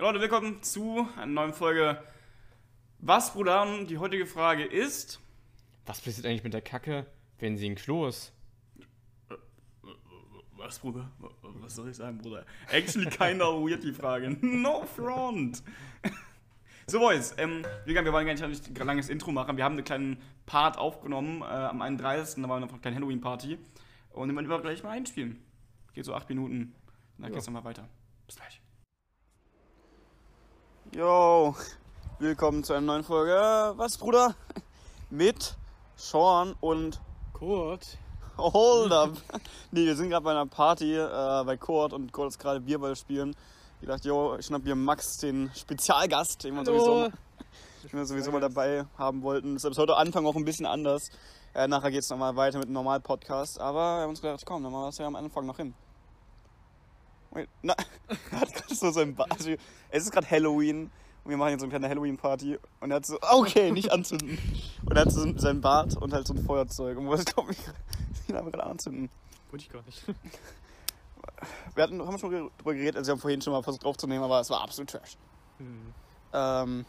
Ja, Leute, willkommen zu einer neuen Folge Was, Bruder? Und die heutige Frage ist. Was passiert eigentlich mit der Kacke, wenn sie ein Klo ist? Was, Bruder? Was soll ich sagen, Bruder? Actually kinda weird, die Frage. No front! So, Boys, ähm, wir wollen gar nicht ein langes Intro machen. Wir haben einen kleinen Part aufgenommen äh, am 31. Da war noch eine kleine Halloween-Party. Und den wollen wir gleich mal einspielen. Geht so acht Minuten. Dann Ja. geht's nochmal weiter. Bis gleich. Yo, willkommen zu einer neuen Folge. Was, Bruder? Mit Sean und Kurt. Hold up. nee, wir sind gerade bei einer Party äh, bei Kurt und Kurt ist gerade Bierball spielen. Ich dachte, yo, ich schnapp hier Max, den Spezialgast, den wir sowieso, den wir sowieso mal dabei haben wollten. Deshalb ist heute Anfang auch ein bisschen anders. Äh, nachher geht's nochmal weiter mit einem normalen Podcast. Aber wir haben uns gedacht, komm, dann machen wir das ja am Anfang noch hin. Wait, na, er hat gerade so sein Bart. Also, es ist gerade Halloween und wir machen jetzt so eine kleine Halloween-Party. Und er hat so, okay, nicht anzünden. Und er hat so sein Bart und halt so ein Feuerzeug. Und wo ist, glaube ich, ihn aber gerade anzünden. Wollte ich gar nicht. Wir hatten, haben schon drüber geredet, also wir haben vorhin schon mal versucht aufzunehmen, aber es war absolut trash. Hm. Ähm,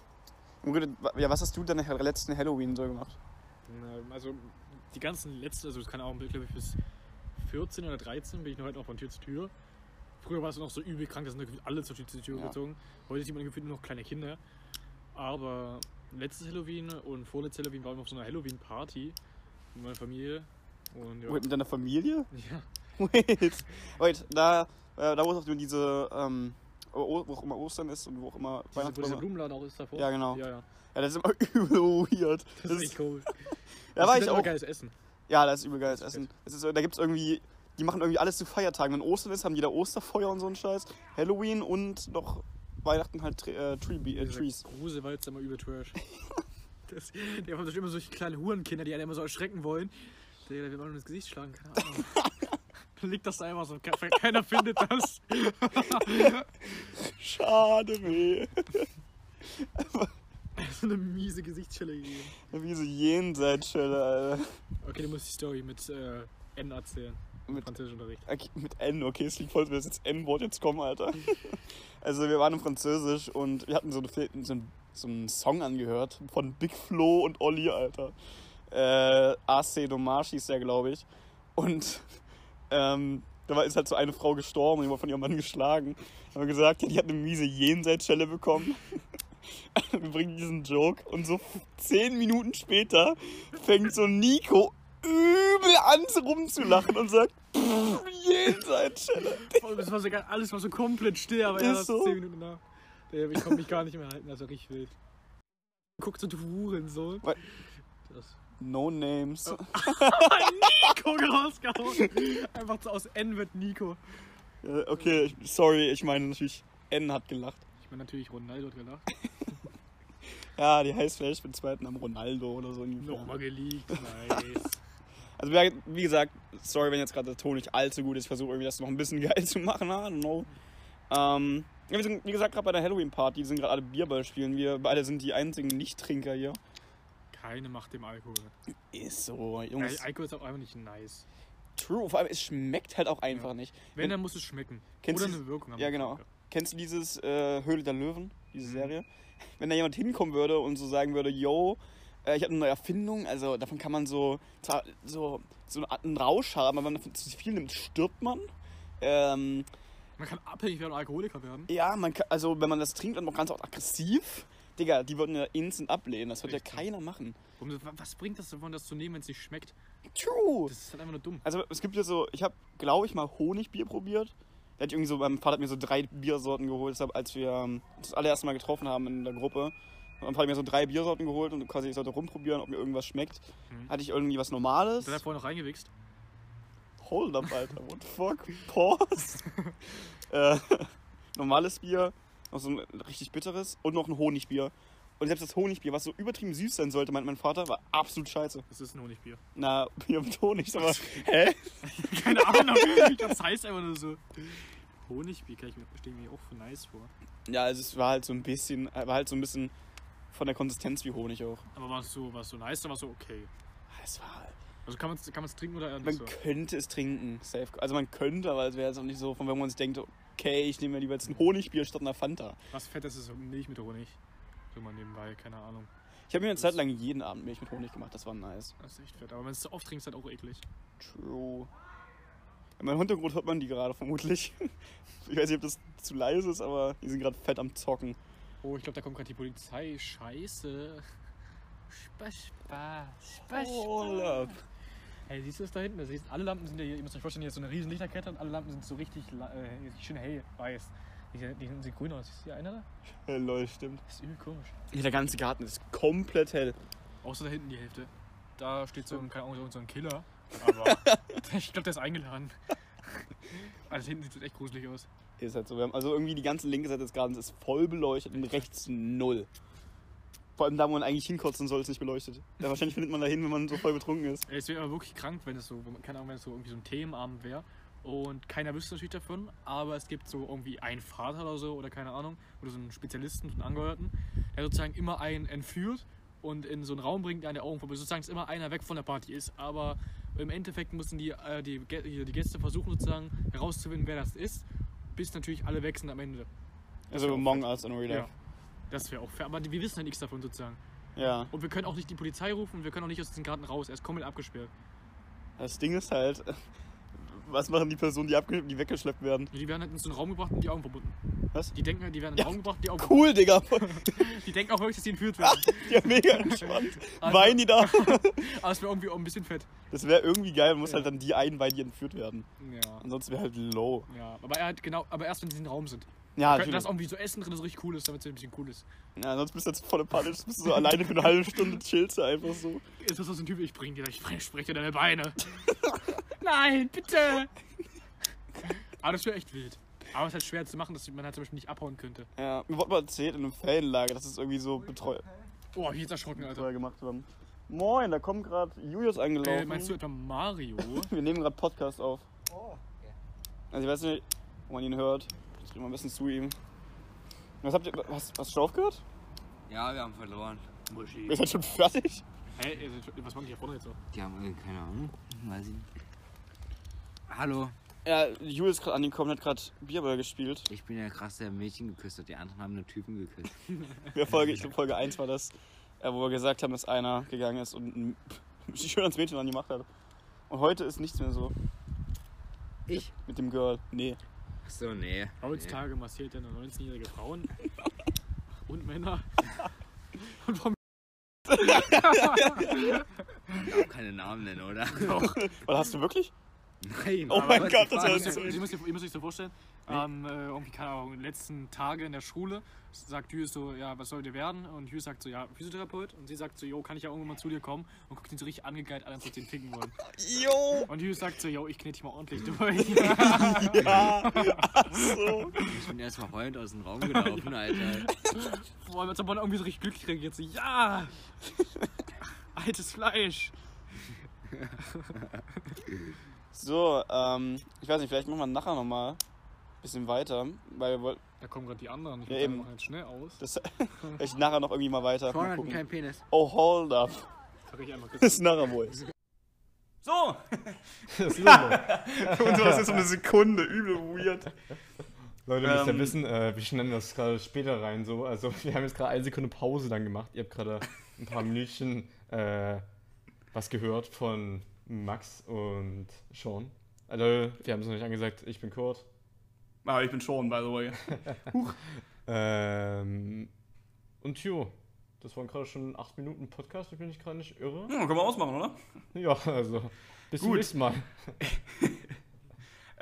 ja, was hast du denn nach der letzten Halloween so gemacht? Also die ganzen letzten, also es kann auch, glaube ich, bis 14 oder 13 bin ich noch halt auch von Tür zu Tür. Früher war es noch so übel krank, da sind gefühlt alle zur Tür Ja. gezogen. Heute sieht man gefühlt nur noch kleine Kinder. Aber letztes Halloween und vorletztes Halloween waren wir auf so einer Halloween-Party mit meiner Familie. Und ja. Wait, mit deiner Familie? ja. Wait, wait, da, äh, da wo auch nur diese, ähm, wo auch immer Ostern ist und wo auch immer Diese, wo dieser. Blumenladen auch ist davor. Ja, genau. Ja, ja. Ja, das ist immer übel weird. Das, ist echt cool. Da war Das ich ist aber auch. geiles Essen. Ja, das ist übel geiles Das ist Essen. Das ist, so- da gibt's irgendwie, die machen irgendwie alles zu Feiertagen. Wenn Ostern ist, haben die da Osterfeuer und so einen Scheiß. Halloween und noch Weihnachten halt äh, Tree, äh, Trees. Gruselwald ist immer übel trash. das, die haben immer solche kleinen Hurenkinder, die einen immer so erschrecken wollen. Der, der will man ins Gesicht schlagen, keine Ahnung. Liegt das da einfach so, ke- keiner findet das. Schade, weh. so eine miese Gesichtsschelle gegeben. Wie so Jenseitsschelle, Alter. Okay, du musst die Story mit äh, N erzählen. Mit, Französischunterricht. okay, mit N, okay, es liegt voll, dass jetzt N-Wort jetzt kommen, Alter. Also wir waren im Französisch und wir hatten so, eine, so, einen, so einen Song angehört von Big Flo und Olli, Alter. Äh, AC Dommage hieß der, glaube ich. Und ähm, da war, ist halt so eine Frau gestorben, die war von ihrem Mann geschlagen. Haben wir gesagt, ja, die hat eine miese Jenseitsschelle bekommen. wir bringen diesen Joke und so zehn Minuten später fängt so Nico übel an rumzulachen und sagt, "Pff, Jenseitsschelle. Oh, das war so geil, alles war so komplett still, aber er Ist so. 10 Minuten nach. Ich konnte mich gar nicht mehr halten, war richtig wild. Guckt so, du Hurensohn. Was? Das. No names. Nico rausgehauen. Einfach so aus N wird Nico. Äh, Okay, sorry, ich meine natürlich, N hat gelacht. Ich meine natürlich Ronaldo hat gelacht. Ja, die heißt vielleicht mit zweiten am Ronaldo oder so. Nochmal geleakt, nice. Also wie- gesagt, sorry, wenn jetzt gerade der Ton nicht allzu gut ist. Ich versuche irgendwie das noch ein bisschen geil zu machen. I don't know. Ähm, ja, wir sind, wie gesagt, gerade bei der Halloween-Party. Wir sind gerade alle Bierball spielen. Wir beide sind die einzigen Nicht-Trinker hier. Keine Macht dem Alkohol. Ist so, Jungs. Al- Alkohol ist auch einfach nicht nice. True, vor allem es schmeckt halt auch einfach Ja. nicht. Wenn, dann muss es schmecken. Oder du- eine Wirkung haben. Ja, genau. Kennst du dieses äh, Höhle der Löwen, diese Mhm. Serie? Wenn da jemand hinkommen würde und so sagen würde, yo, äh, ich habe eine neue Erfindung, also davon kann man so, so, so einen Rausch haben, aber wenn man zu viel nimmt, stirbt man. Ähm, Man kann abhängig werden und Alkoholiker werden. ja, man kann, also wenn man das trinkt, dann auch ganz auch aggressiv. Digga, die würden ja instant ablehnen, das wird ja keiner machen. Warum, was bringt das davon, das zu nehmen, wenn es nicht schmeckt? True! Das ist halt einfach nur dumm. Also es gibt ja so, ich habe, glaube ich, mal Honigbier probiert. Der hat irgendwie so, mein Vater hat mir so drei Biersorten geholt, als wir ähm, das allererste Mal getroffen haben in der Gruppe. Mein Vater hat mir so drei Biersorten geholt und quasi ich sollte rumprobieren, ob mir irgendwas schmeckt. Mhm. Hatte ich irgendwie was Normales. Der hat vorher noch reingewichst. Hold up, Alter, what the fuck? Pause. äh, normales Bier, noch so ein richtig bitteres und noch ein Honigbier. Und selbst das Honigbier, was so übertrieben süß sein sollte, meint mein Vater, war absolut scheiße. Das ist ein Honigbier. Na, Bier mit Honig, aber hä? Keine Ahnung, das heißt einfach nur so. Honigbier kann ich mir stelle ich mir auch für nice vor. Ja, also es war halt so ein bisschen, war halt so ein bisschen von der Konsistenz wie Honig auch. Aber war es so, so nice oder war es so okay? Es war, Also kann man es kann man's trinken oder man so? könnte es trinken, safe. Also man könnte, aber es wäre jetzt auch nicht so, von wenn man sich denkt, okay, ich nehme mir lieber jetzt ein Honigbier statt einer Fanta. Was fett ist, ist Milch mit Honig. So mal nebenbei, keine Ahnung. Ich habe mir eine Zeit lang jeden Abend Milch mit Honig gemacht, das war nice. Das ist echt fett. Aber wenn es zu oft trinkst, ist halt auch eklig. True. In meinem Hintergrund hört man die gerade vermutlich. Ich weiß nicht, ob das zu leise ist, aber die sind gerade fett am Zocken. Oh, ich glaube, da kommt gerade die Polizei. Scheiße. Spaß, Spaß, Spaß. Hold up. Hey, siehst du das da hinten? Ist, alle Lampen sind ja hier, ihr müsst euch vorstellen, hier ist so eine riesen Lichterkette und alle Lampen sind so richtig äh, schön hell, weiß. Die, die sehen grün aus. Ist hier einer da? Lol, stimmt. Das ist übel komisch. Ja, der ganze Garten ist komplett hell. Außer da hinten die Hälfte. Da steht so ein, keine Ahnung, so ein Killer. Aber ich glaube, der ist eingeladen. Also hinten sieht es echt gruselig aus. Ist halt so. Wir haben also irgendwie die ganze linke Seite des Gartens ist voll beleuchtet und rechts null. Vor allem da, wo man eigentlich hinkotzen soll, ist nicht beleuchtet. Ja, wahrscheinlich findet man da hin, wenn man so voll betrunken ist. Es wäre aber wirklich krank, wenn es so, keine Ahnung, wenn es so irgendwie so ein Themenabend wäre. Und keiner wüsste natürlich davon, aber es gibt so irgendwie einen Vater oder so, oder keine Ahnung, oder so einen Spezialisten, so einen Angehörigen, der sozusagen immer einen entführt und in so einen Raum bringt, der an der Augen vorbei ist. Sozusagen, dass immer einer weg von der Party ist, aber im Endeffekt müssen die, äh, die, die Gäste versuchen sozusagen herauszufinden, wer das ist, bis natürlich alle sind am Ende. Also wär auch Among Us in Real Ja, Life. das wäre auch fair, aber wir wissen ja nichts davon sozusagen. Ja. Und wir können auch nicht die Polizei rufen und wir können auch nicht aus diesem Garten raus, er ist komplett abgesperrt. Das Ding ist halt, was machen die Personen, die, die weggeschleppt werden? Die werden halt in so einen Raum gebracht und die Augen verbunden. Was? Die denken, die werden in den Raum gebracht, die Augen Cool, Digga. Die denken auch wirklich, dass die entführt werden. ja, mega entspannt. Also- Weinen die da? Aber es wäre irgendwie auch ein bisschen fett. Das wäre irgendwie geil, man muss Ja. halt dann die einweihen, die entführt werden. Ja. Ansonsten wäre halt low. Ja, aber er hat genau, aber erst wenn sie in den Raum sind. Ja, Könnten das irgendwie so Essen drin, das richtig cool ist, damit es ein bisschen cool ist. Ja, sonst bist du jetzt voll panisch, bist du so alleine für eine halbe Stunde chillst du einfach so. Ist das so ein Typ, ich bring dir, ich spreche dir deine Beine. Nein, bitte! Aber das wäre echt wild. Aber es ist halt schwer zu machen, dass man halt zum Beispiel nicht abhauen könnte. Ja, mir wurde mal erzählt in einem Ferienlager, dass es irgendwie so Betreu Oh, hab ich jetzt erschrocken, Alter. Gemacht haben. Moin, da kommt gerade Julius Äh, angelaufen. meinst du etwa Mario? Wir nehmen gerade Podcast auf. Also ich weiß nicht, ob man ihn hört. Ich rede mal ein bisschen zu ihm. Was habt ihr. Was, hast du schon aufgehört? Ja, wir haben verloren. Ihr seid schon fertig? Hä, hey, was machen die hier vorne jetzt so? Die haben äh, keine Ahnung. Weiß ich nicht. Hallo, Ja, Julius ist gerade angekommen, hat gerade Bierball gespielt. ich bin der krass, der Mädchen geküsst hat. Die anderen haben nur Typen geküsst. Ja, Folge, ich glaube Folge 1 war das, äh, wo wir gesagt haben, dass einer gegangen ist und ein, sich schön ans Mädchen angemacht hat. Und heute ist nichts mehr so Ich? mit dem Girl. Nee. Achso, nee. Heutzutage massiert er nur 19-jährige Frauen und Männer. Und warum Nee. Auch keine Namen nennen, oder? Was hast du wirklich? Nein. Oh mein Gott, das ist- so- ihr, müsst, ihr müsst euch so vorstellen, ähm, äh, irgendwie, keine Ahnung, in den letzten Tage in der Schule sagt Hughes so, ja, was soll dir werden? Und Hughes sagt so, ja, Physiotherapeut. Und sie sagt so, jo, kann ich ja irgendwann mal zu dir kommen? Und guckt ihn so richtig angegeilt an, als ob sie ihn ficken wollen. Jo! Und Hughes sagt so, jo, ich knete dich mal ordentlich durch. Ja! Ach so. Ich bin erstmal heulend aus dem Raum gelaufen, Alter. Boah, als ob man irgendwie so richtig glücklich reagiert, so, ja! Altes Fleisch! So, ähm, ich weiß nicht, vielleicht machen wir nachher nochmal ein bisschen weiter, weil wir wollten, Da kommen gerade die anderen. Ich Ja, ja, eben. jetzt schnell aus. das, vielleicht nachher noch irgendwie mal weiter. Vorne Mal hat gucken. keinen Penis. Oh, hold up. Ich einmal. Das ist nachher wohl. So! Das ist so. Für uns war das jetzt so eine Sekunde, übel weird. Leute, ihr müsst ja Ähm. wissen, äh, wir schneiden das gerade später rein so. Also wir haben jetzt gerade eine Sekunde Pause dann gemacht. Ihr habt gerade ein paar Minütchen äh, was gehört von Max und Sean. Also wir haben es noch nicht angesagt, ich bin Kurt. Ah, ich bin Sean, by the way. Ähm, und jo, das waren gerade schon acht Minuten Podcast, ich bin nicht gerade nicht irre. Ja, können wir ausmachen, oder? Ja, also bis zum nächsten Mal.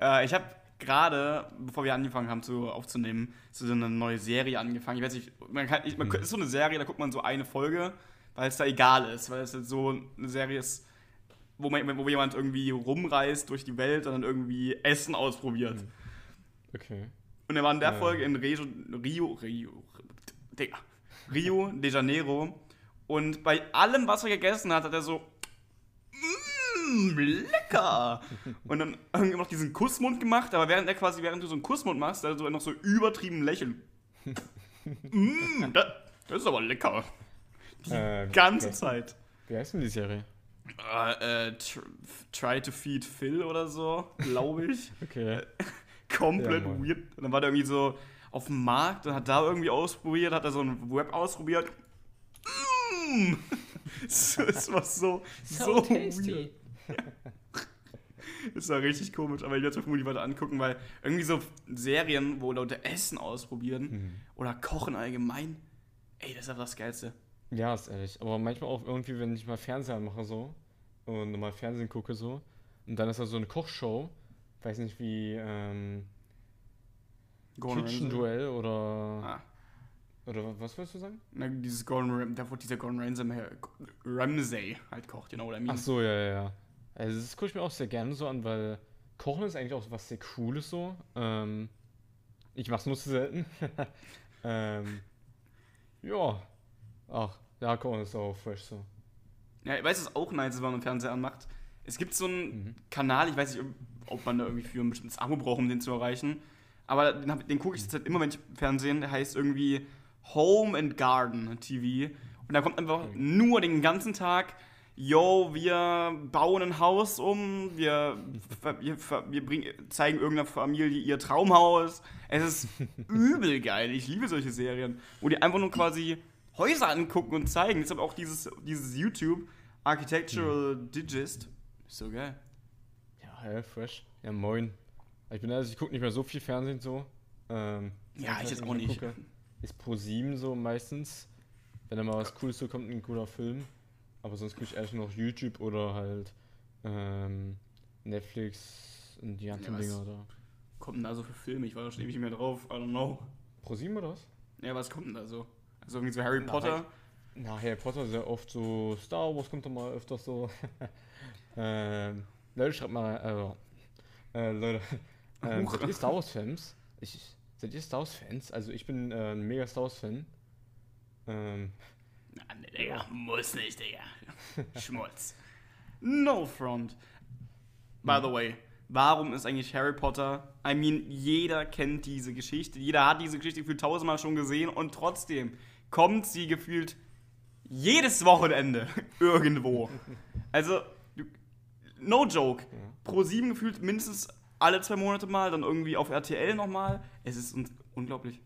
Äh, ich habe gerade, bevor wir angefangen haben zu, aufzunehmen, so eine neue Serie angefangen. Ich weiß nicht, man kann, ich, man, Mhm. es ist so eine Serie, da guckt man so eine Folge, weil es da egal ist, weil es jetzt so eine Serie ist, wo, man, wo jemand irgendwie rumreist durch die Welt und dann irgendwie Essen ausprobiert. Okay. Und er war in der Ja. Folge in Rio, Rio, Rio, Digga, Rio de Janeiro. Und bei allem, was er gegessen hat, hat er so, mmm, lecker. Und dann irgendwie noch diesen Kussmund gemacht, aber während er quasi, während du so einen Kussmund machst, hat er so noch so übertrieben lächeln. mmm, das, das ist aber lecker. Die Äh, ganze Zeit. Wie heißt denn die Serie? Äh, äh, tr try to feed Phil oder so, glaube ich. Okay. komplett Ja, weird. Und dann war der irgendwie so auf dem Markt und hat da irgendwie ausprobiert, hat er so ein Web ausprobiert. Mm. Das das war so, so, weird. Das war richtig komisch, aber ich werde es mir vermutlich weiter angucken, weil irgendwie so Serien, wo Leute Essen ausprobieren Mhm. oder Kochen allgemein, ey, das ist einfach das Geilste. Ja, ist ehrlich. Aber manchmal auch irgendwie, wenn ich mal Fernseher mache so und mal Fernsehen gucke so und dann ist da so eine Kochshow, weiß nicht wie ähm, Gordon Kitchen. Duell oder Ah, oder wa- was wolltest du sagen? na, dieses Gordon Ramsay, da wurde dieser Gordon Ramsay, Ramsay halt kocht, you know what I mean? Ach so, ja, ja, ja. Also das gucke ich mir auch sehr gerne so an, weil Kochen ist eigentlich auch was sehr Cooles so. Ähm, ich mach's nur zu selten. ähm, ja. Ach, ja, Kochen ist auch fresh so. Ja, ich weiß, was auch nice ist, wenn man einen Fernseher anmacht. Es gibt so einen Mhm. Kanal, ich weiß nicht, ob man da irgendwie für ein bestimmtes Abo braucht, um den zu erreichen. Aber den, den gucke ich jetzt halt immer, wenn ich Fernsehen, der heißt irgendwie Home and Garden TV. Und da kommt einfach Okay. nur den ganzen Tag, yo, wir bauen ein Haus um, wir, wir, wir bringen, zeigen irgendeiner Familie ihr Traumhaus. Es ist übel geil. Ich liebe solche Serien, wo die einfach nur quasi Häuser angucken und zeigen. Deshalb auch dieses, dieses YouTube Architectural Digest. Ist so geil. Ja, hä, fresh. Ja, moin. Ich bin also, ich gucke nicht mehr so viel Fernsehen so. Ähm, Ja, ich halt jetzt auch nicht. gucke, Ist Pro 7 so meistens. Wenn da mal was Cooles so kommt, ein guter Film. Aber sonst gucke ich ehrlich noch YouTube oder halt ähm, Netflix und die ganzen was? Dinger da. Kommt denn da so für Filme? Ich war da schon ewig nicht mehr drauf. I don't know. Pro 7 oder was? Ja, was kommt denn da so? Also irgendwie so Harry Potter. Na, Harry Potter sehr oft so, Star Wars kommt doch mal öfters so. ähm, Leute, schreibt mal, also, äh, Leute, ähm, seid ihr Star Wars Fans? Ich, seid ihr Star Wars Fans? Also ich bin äh, ein mega Star Wars Fan. Ähm, Na, ne, Digga. Muss nicht, Digga. Schmutz. No front. By the way, warum ist eigentlich Harry Potter? I mean, jeder kennt diese Geschichte. Jeder hat diese Geschichte gefühlt tausendmal schon gesehen und trotzdem kommt sie gefühlt jedes Wochenende irgendwo. Also, no joke. Pro 7 gefühlt mindestens alle zwei Monate mal, dann irgendwie auf RTL nochmal. Es ist un unglaublich.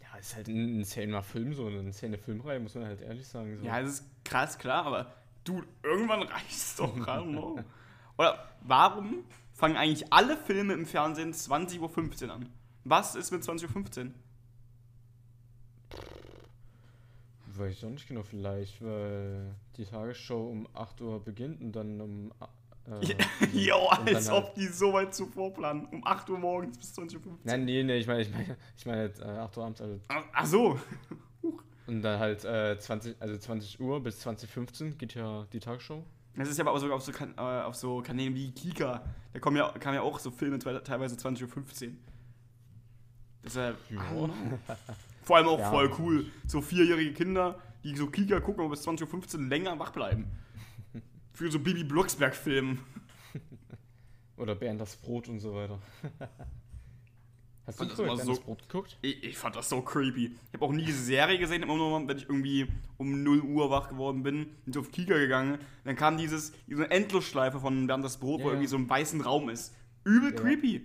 ja, ist halt ein insaner Film, so eine insane Filmreihe, muss man halt ehrlich sagen. So. Ja, es ist krass, klar, aber du, irgendwann reicht's doch, I don't know. Oder warum fangen eigentlich alle Filme im Fernsehen 20.15 Uhr an? Was ist mit 20.15 Uhr? Weiß ich auch nicht genau, vielleicht, weil die Tagesschau um 8 Uhr beginnt und dann um. Äh, Jo, dann als halt- ob die so weit zuvor planen. Um 8 Uhr morgens bis 20.15 Uhr. Nein, nee, nee, ich meine, ich meine, ich meine jetzt, äh, 8 Uhr abends, also Ach, ach so. Und dann halt äh, 20, also 20 Uhr bis 2015 geht ja die Tagesschau. Das ist ja aber auch sogar auf so, kan äh, auf so Kanälen wie Kika. Da kommen ja, kamen ja auch so Filme te- teilweise 20.15 Uhr. Deshalb. I don't know. Vor allem auch Ja. voll cool. So vierjährige Kinder, die so Kika gucken und bis 20.15 Uhr länger wach bleiben. Für so Bibi Blocksberg-Filmen. Oder Bernd das Brot und so weiter. Hast du Und das früher Bernd so- Brot geguckt? Ich, ich fand das so creepy. Ich habe auch nie diese Serie gesehen, immer nur, wenn ich irgendwie um 0 Uhr wach geworden bin, bin ich auf Kika gegangen. Dann kam dieses, diese Endlosschleife von Bernd das Brot, Ja, wo ja. irgendwie so ein weißen Raum ist. Übel Ja. creepy.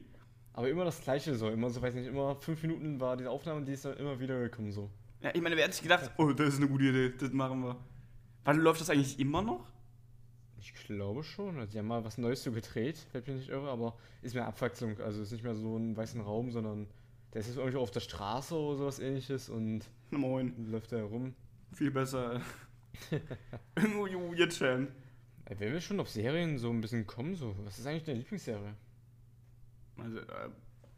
Aber immer das gleiche so, immer so, weiß nicht, immer fünf Minuten war diese Aufnahme die ist dann immer wieder gekommen so. Ja, ich meine, wer hätte sich gedacht, oh, das ist eine gute Idee, das machen wir. Wann läuft das eigentlich immer noch? Ich glaube schon. Also die haben mal was Neues so gedreht, wenn ich mich nicht irre, aber ist mehr Abwechslung. Also ist nicht mehr so ein weißen Raum, sondern der ist jetzt irgendwie auf der Straße oder sowas ähnliches und moin, läuft da herum. viel besser. Irgendwo jetzt schon. Ey, Wenn wir schon auf Serien so ein bisschen kommen, so, was ist eigentlich deine Lieblingsserie? Also, äh,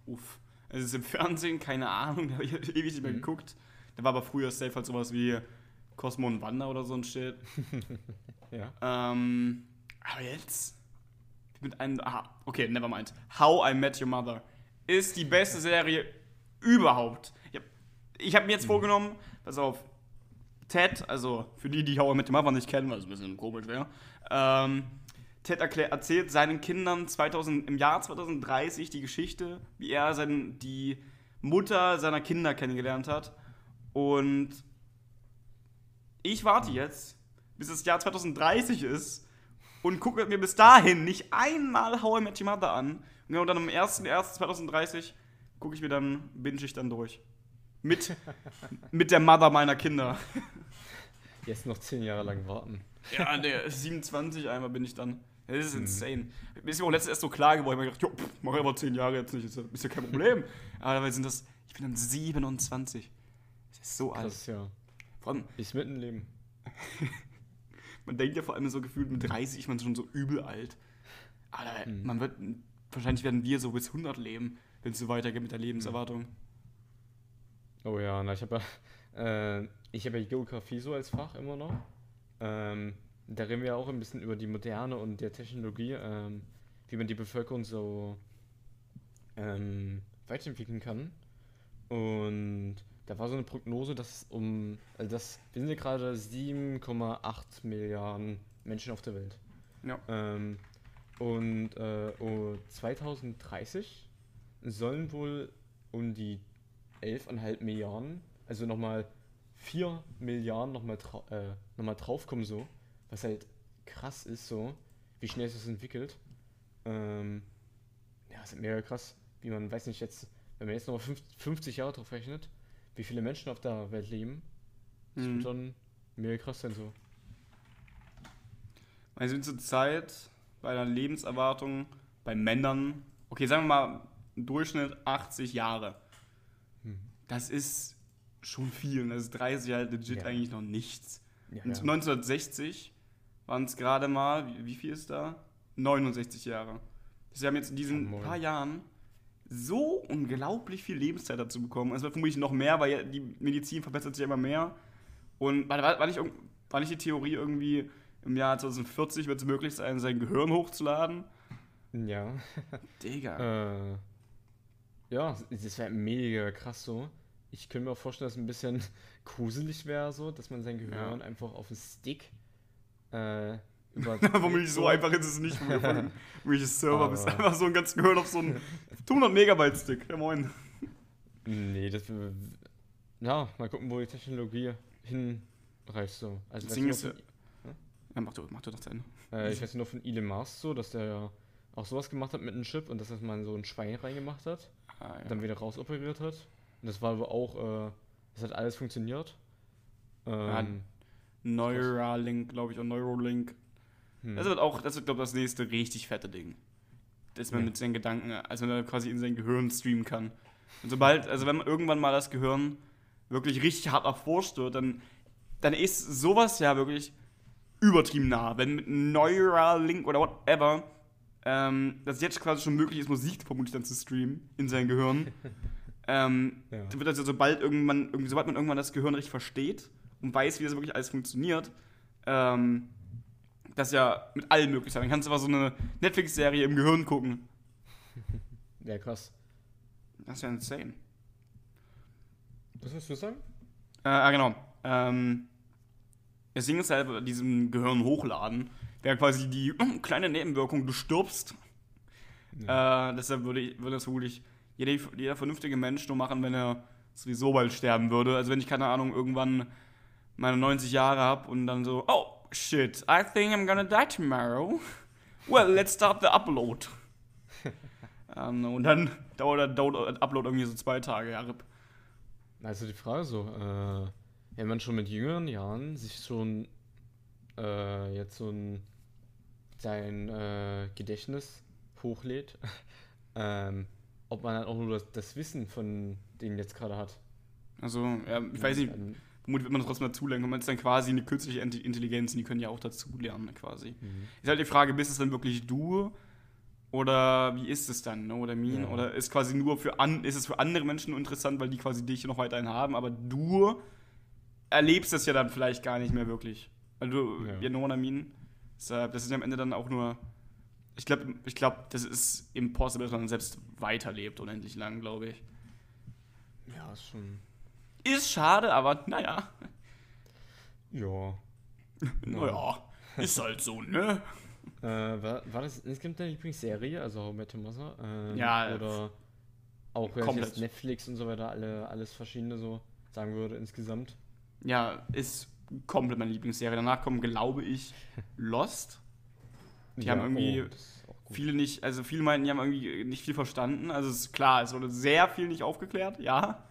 uff. Also, es ist im Fernsehen, keine Ahnung, da habe ich ewig nicht mehr Mhm. geguckt. Da war aber früher safe halt sowas wie Cosmo und Wanda oder so ein Shit. Ja. Ähm, aber jetzt mit einem. Aha, okay, never mind. How I Met Your Mother ist die beste Serie überhaupt. Ich habe mir jetzt vorgenommen, pass auf, Ted, also für die, die How I Met Your Mother nicht kennen, was ein bisschen komisch wäre, ähm, Ted erklär, erzählt seinen Kindern 2000, im Jahr 2030 die Geschichte, wie er sein, die Mutter seiner Kinder kennengelernt hat. Und ich warte jetzt, bis das Jahr 2030 ist, und gucke mir bis dahin nicht einmal How I Met Your Mother an. Und dann am 1.1.2030 gucke ich mir dann, binge ich dann durch. Mit, mit der Mother meiner Kinder. Jetzt noch zehn Jahre lang warten. Ja, der 27 einmal bin ich dann. Das ist insane. Mir ist mir auch letztens erst so klar geworden, ich hab mir gedacht, jo, mach ich aber 10 Jahre jetzt nicht, ist ja, ist ja kein Problem. aber dabei sind das, ich bin dann 27. Das ist so alt. Krass, ja. Vor allem, Bis mitten Leben. man denkt ja vor allem so gefühlt mit 30, man ist schon so übel alt. Aber man wird, wahrscheinlich werden wir so bis 100 leben, wenn es so weitergeht mit der Lebenserwartung. Oh ja, na, ich habe ja, äh, ich habe ja Geografie so als Fach immer noch. Ähm, da reden wir ja auch ein bisschen über die Moderne und der Technologie, ähm, wie man die Bevölkerung so ähm, weiterentwickeln kann. Und da war so eine Prognose, dass um, also das, wir sind ja gerade 7,8 Milliarden Menschen auf der Welt. Ja. Ähm, und äh, oh, 2030 sollen wohl um die 11,5 Milliarden, also nochmal 4 Milliarden nochmal äh, noch draufkommen so, was halt krass ist so, wie schnell sich das entwickelt. Ähm, ja, das ist mega krass, wie man, weiß nicht, jetzt, wenn man jetzt nochmal 50 Jahre drauf rechnet, wie viele Menschen auf der Welt leben, das Mhm. wird schon mega krass sein so. Wir sind zurzeit bei einer Lebenserwartung bei Männern, okay, sagen wir mal im Durchschnitt 80 Jahre. Mhm. Das ist schon viel. Das ist 30 halt legit Ja. eigentlich noch nichts. Ja, Und ja. 1960 waren es gerade mal, wie, wie viel ist da? 69 Jahre. Sie haben jetzt in diesen Oh, paar Jahren so unglaublich viel Lebenszeit dazu bekommen. Es wird vermutlich noch mehr, weil ja die Medizin verbessert sich immer mehr. Und war, war, nicht, war nicht die Theorie irgendwie, im Jahr 2040 wird es möglich sein, sein Gehirn hochzuladen? Ja. Digga. Äh, ja, das wäre mega krass so. Ich könnte mir auch vorstellen, dass es ein bisschen gruselig wäre, so, dass man sein Gehirn einfach auf den Stick äh, über. Womöglich so einfach ist es nicht, irgendwelche Server bist. Einfach so ein ganz Gehirn auf so einen 200 Megabyte Stick. Ja, moin. Nee, das Ja, mal gucken, wo die Technologie hinreicht so. Also Das Ding ist Ja, mach du, mach du doch zu Ende. äh, ich weiß nur von Elon Musk so, dass der ja auch sowas gemacht hat mit einem Chip und dass das mal so ein Schwein reingemacht hat. Ah, ja. dann wieder rausoperiert hat. Und das war aber auch, äh, das hat alles funktioniert. Ähm, Neuralink, glaube ich, und Neuralink. hm. Das wird auch, das wird, glaube ich, das nächste richtig fette Ding. Dass man Ja. mit seinen Gedanken, also man quasi in sein Gehirn streamen kann. Und sobald, also wenn man irgendwann mal das Gehirn wirklich richtig hart erforscht wird, dann, dann ist sowas ja wirklich übertrieben nah. Wenn mit Neuralink oder whatever, ähm, das jetzt quasi schon möglich ist, Musik vermutlich dann zu streamen in sein Gehirn, ähm, Ja. dann wird also sobald irgendwann, sobald man irgendwann das Gehirn richtig versteht und weiß, wie das wirklich alles funktioniert, ähm, das ja mit allem möglich sein. Dann kannst du einfach so eine Netflix-Serie im Gehirn gucken. ja, krass. Das ist ja insane. Was willst du sagen? Äh, ah, genau. Ähm, das Ding ist halt, bei diesem Gehirn hochladen, wäre quasi die äh, kleine Nebenwirkung, du stirbst. Äh, deshalb würde, ich- würde das vermutlich jeder, jeder vernünftige Mensch nur machen, wenn er sowieso bald sterben würde. Also wenn ich, keine Ahnung, irgendwann meine 90 Jahre habe und dann so, oh, shit, I think I'm gonna die tomorrow. Well, let's start the upload. ähm, und dann dauert der Download- Upload irgendwie so zwei Tage, ja, RIP. Also die Frage so, äh, wenn man schon mit jüngeren Jahren sich schon äh, jetzt so ein sein äh, Gedächtnis hochlädt, ähm, ob man dann auch nur das, das Wissen von denen jetzt gerade hat. Also, ja, ich weiß nicht, Ähm, vermutlich wird man trotzdem dazulernen. Man ist dann quasi eine künstliche Intelligenz und die können ja auch dazulernen, quasi. mhm. Ist halt die Frage, bist es dann wirklich du? Oder wie ist es dann, ne? Oder Mean? Ja. Oder ist quasi nur für an, ist es für andere Menschen interessant, weil die quasi dich noch weiterhin haben, aber du erlebst es ja dann vielleicht gar nicht mehr wirklich. Weil du, Ja. ja, know what I mean? Deshalb, das ist ja am Ende dann auch nur. Ich glaube, ich glaub, das ist impossible, dass man selbst weiterlebt, unendlich lang, glaube ich. Ja, ist schon. Ist schade, aber naja. Ja. Naja, ist halt so, ne? Äh, war, war das insgesamt deine Lieblingsserie, also How I Met Your Mother? Ähm, Ja, Oder auch jetzt Netflix und so weiter, alle, alles verschiedene so sagen würde insgesamt. Ja, ist komplett meine Lieblingsserie. Danach kommen, glaube ich, Lost. Die haben irgendwie oh, viele nicht, also viele meinten, die haben irgendwie nicht viel verstanden. Also ist klar, es wurde sehr viel nicht aufgeklärt, ja.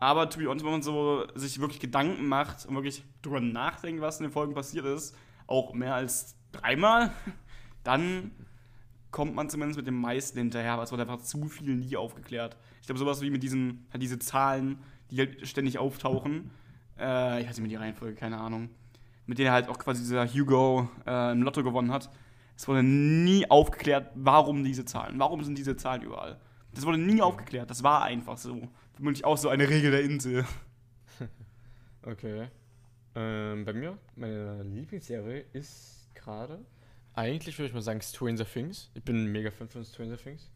Aber to be honest, wenn man so sich wirklich Gedanken macht und wirklich drüber nachdenkt, was in den Folgen passiert ist, auch mehr als dreimal, dann kommt man zumindest mit dem meisten hinterher, aber es wird einfach zu viel nie aufgeklärt. Ich glaube, sowas wie mit diesen, halt diese Zahlen, die halt ständig auftauchen. Äh, ich weiß nicht mehr die Reihenfolge, keine Ahnung. Mit denen halt auch quasi dieser Hugo äh, im Lotto gewonnen hat. Es wurde nie aufgeklärt, warum diese Zahlen, warum sind diese Zahlen überall. Das wurde nie aufgeklärt, das war einfach so. Vermutlich auch so eine Regel der Insel. Okay. Ähm, bei mir, meine Lieblingsserie ist gerade, eigentlich würde ich mal sagen Stranger Things. Ich bin ein mega Fan von Stranger Things.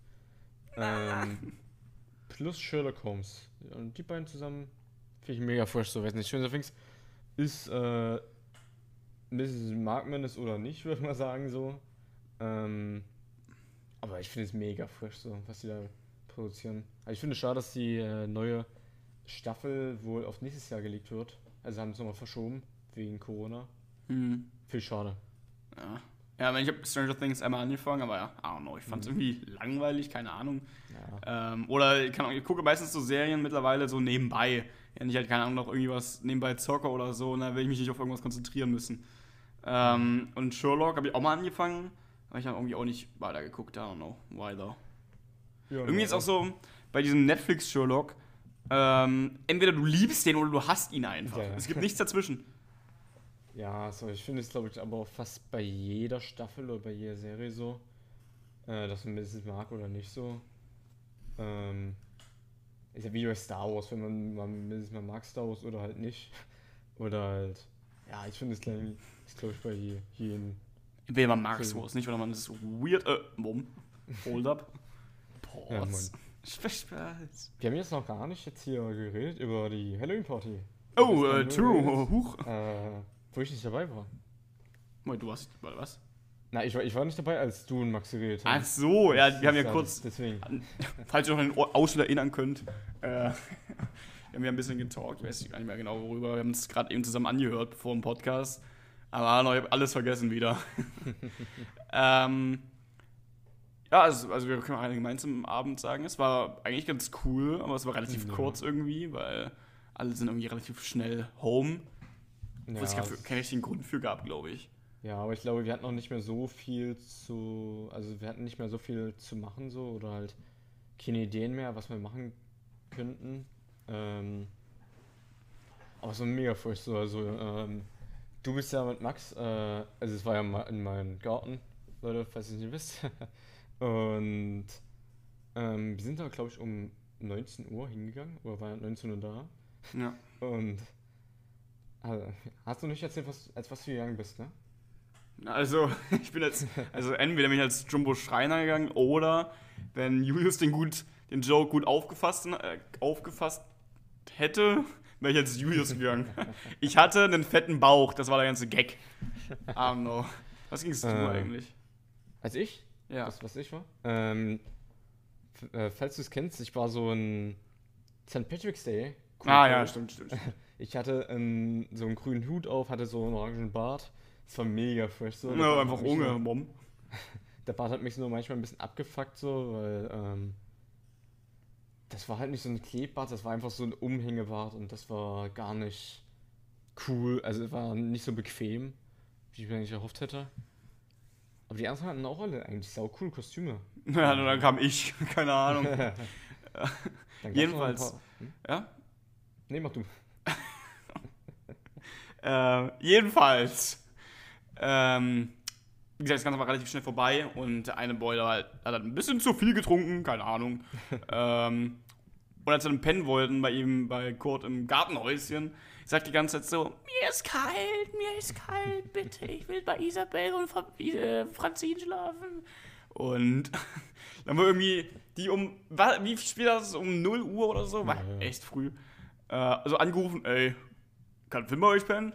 Ähm, plus Sherlock Holmes. Und die beiden zusammen finde ich mega frisch. So, weiß nicht, Stranger Things ist, äh, Mrs. Markman ist oder nicht, würde ich mal sagen, so. Ähm, aber ich finde es mega frisch, so, was die da produzieren. Also ich finde es schade, dass die äh, neue Staffel wohl auf nächstes Jahr gelegt wird. Also haben sie es nochmal verschoben, wegen Corona. Hm. Viel schade. Ja. Ja, ich habe Stranger Things einmal angefangen, aber ja, I don't know, ich fand es irgendwie langweilig, keine Ahnung. Ja. Ähm, oder keine Ahnung, ich gucke meistens so Serien mittlerweile so nebenbei. Wenn ich halt, keine Ahnung, noch irgendwie was nebenbei zocke oder so, und dann will ich mich nicht auf irgendwas konzentrieren müssen. Ähm, und Sherlock habe ich auch mal angefangen, aber ich habe irgendwie auch nicht weitergeguckt, I don't know, why though. Irgendwie ist auch so, bei diesem Netflix-Sherlock, ähm, entweder du liebst den oder du hasst ihn einfach. Ja, ja. Es gibt nichts dazwischen. Ja, so, ich finde es, glaube ich, aber auch fast bei jeder Staffel oder bei jeder Serie so, äh, dass man es mag oder nicht so. Ähm, ist ja wie bei Star Wars, wenn man, man, man mag Star Wars oder halt nicht. Oder halt, ja, ich finde es, glaube glaub ich, bei je- jedem. Entweder man mag Film. sowas nicht oder man ist so weird, äh, Mom, hold up. Ja, Pause. Mann. Spaß. Wir haben jetzt noch gar nicht jetzt hier geredet über die Halloween-Party. Oh, Das äh, true, huch. Äh, wo ich nicht dabei war. Moment, du warst, warte, was? Na, ich war, ich war nicht dabei, als du und Max geredet Ach haben. so, ja, wir haben ja Das- kurz, Deswegen. falls ihr euch an den Ausschnitt erinnern könnt, äh, wir haben ja ein bisschen getalkt, ich weiß gar nicht mehr genau worüber, wir haben es gerade eben zusammen angehört vor dem Podcast, aber ich habe alles vergessen wieder. ähm, ja, also, also wir können allgemein zum Abend sagen, es war eigentlich ganz cool, aber es war relativ Ja. kurz irgendwie, weil alle sind irgendwie relativ schnell home, wo es Ja, dafür keinen richtigen Grund für gab, glaube ich. Ja, aber ich glaube, wir hatten noch nicht mehr so viel zu, also wir hatten nicht mehr so viel zu machen so oder halt keine Ideen mehr, was wir machen könnten. Ähm, aber so mega frisch so, also ähm, du bist ja mit Max, äh, also es war ja mal in meinem Garten, Leute, falls ihr es nicht wisst. Und ähm, wir sind da, glaube ich, um 19 Uhr hingegangen oder war 19 Uhr da. Ja. Und also, hast du nicht erzählt, was, als was du gegangen bist, ne? Also, ich bin jetzt, also entweder bin ich als Jumbo Schreiner gegangen oder wenn Julius den gut, den Joke gut aufgefasst, äh, aufgefasst hätte, wäre ich als Julius gegangen. Ich hatte einen fetten Bauch, das war der ganze Gag. I don't know. Was ging's du Äh, eigentlich? Als ich? Ja. Was, was ich war? Ähm, äh, falls du es kennst, ich war so ein St. Patrick's Day. Ah ja, stimmt, stimmt. Ich hatte ähm, so einen grünen Hut auf, hatte so einen orangen Bart. Das war mega fresh so. Ja, einfach nur- Mom. Der Bart hat mich nur manchmal ein bisschen abgefuckt so, weil ähm, das war halt nicht so ein Klebbart, das war einfach so ein Umhängebart und das war gar nicht cool, also es war nicht so bequem, wie ich mir eigentlich erhofft hätte. Aber die anderen hatten auch alle eigentlich sau coole Kostüme. Ja, und dann kam ich, keine Ahnung. Ein Jedenfalls. Hm? Ja? Nee, mach du. Äh, jedenfalls. Ähm, wie gesagt, das Ganze war relativ schnell vorbei und der eine halt, hat halt ein bisschen zu viel getrunken, keine Ahnung. ähm, und als wir dann pennen wollten bei ihm, bei Kurt im Gartenhäuschen, sagt die ganze Zeit so: Mir ist kalt, mir ist kalt, bitte, ich will bei Isabel und Fra äh, Franzin schlafen. Und dann war irgendwie die um, wie spät war das? Um 0 Uhr oder so? War Ja, ja. echt früh. Äh, also angerufen, ey, kann Finn bei euch pennen?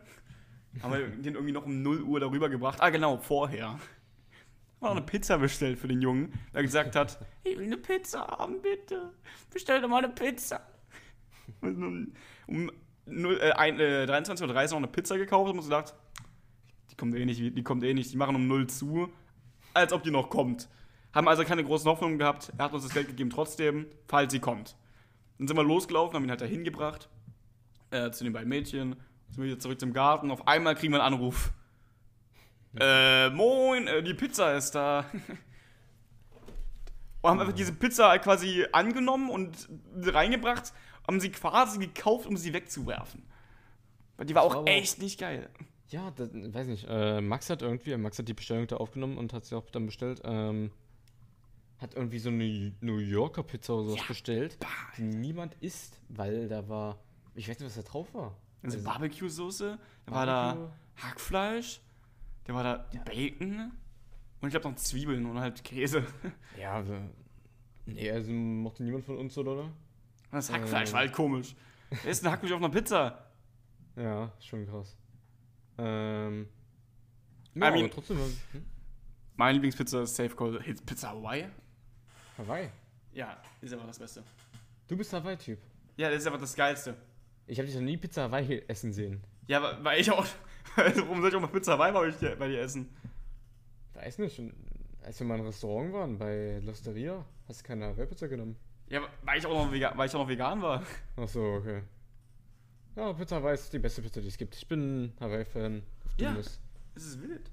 Haben wir den irgendwie noch um 0 Uhr darüber gebracht. Ah, genau, vorher. Haben wir noch eine Pizza bestellt für den Jungen, der gesagt hat, ich will eine Pizza haben, bitte. Bestell doch mal eine Pizza. Um um 0, äh, äh, 23.30 Uhr noch eine Pizza gekauft und gedacht, die kommt eh nicht, die kommt eh nicht, die machen um 0 zu. als ob die noch kommt. Haben also keine großen Hoffnungen gehabt. Er hat uns das Geld gegeben trotzdem, falls sie kommt. Dann sind wir losgelaufen, haben ihn halt dahin gebracht. Äh, zu den beiden Mädchen. Sind wir wieder zurück zum Garten. Auf einmal kriegen wir einen Anruf. Äh, moin, äh, die Pizza ist da. Und haben einfach diese Pizza quasi angenommen und reingebracht, haben sie quasi gekauft, um sie wegzuwerfen. Weil die war auch Aber- echt nicht geil. Ja, das, weiß nicht. Äh, Max hat irgendwie, Max hat die Bestellung da aufgenommen und hat sie auch dann bestellt. Ähm, hat irgendwie so eine New Yorker Pizza oder sowas Ja, bestellt, bah. die niemand isst, weil da war, ich weiß nicht, was da drauf war. Also Also, Barbecue-Soße, da war da. Hackfleisch, da war da Bacon und ich glaube noch Zwiebeln und halt Käse. Ja, also, nee, also mochte niemand von uns, oder? Das Hackfleisch Ähm. war halt komisch. Wer ist ein Hackfleisch auf einer Pizza? Ja, schon krass. Ähm, I ja, mean- aber trotzdem, hm? Meine Lieblingspizza ist Safe Call Pizza Hawaii. Hawaii. Ja, ist einfach das Beste. Du bist Hawaii-Typ. Ja, das ist einfach das Geilste. Ich habe dich noch nie Pizza Hawaii essen sehen. Ja, weil ich auch. Also, warum soll ich auch mal Pizza Hawaii bei dir essen? Weiß nicht, als wir mal im Restaurant waren, bei L'Osteria, hast du keine Hawaii-Pizza genommen. Ja, weil ich auch noch vegan, weil ich auch noch vegan war. Ach so, okay. Ja, Pizza Hawaii ist die beste Pizza, die es gibt. Ich bin Hawaii-Fan. Ja. Das ist wild.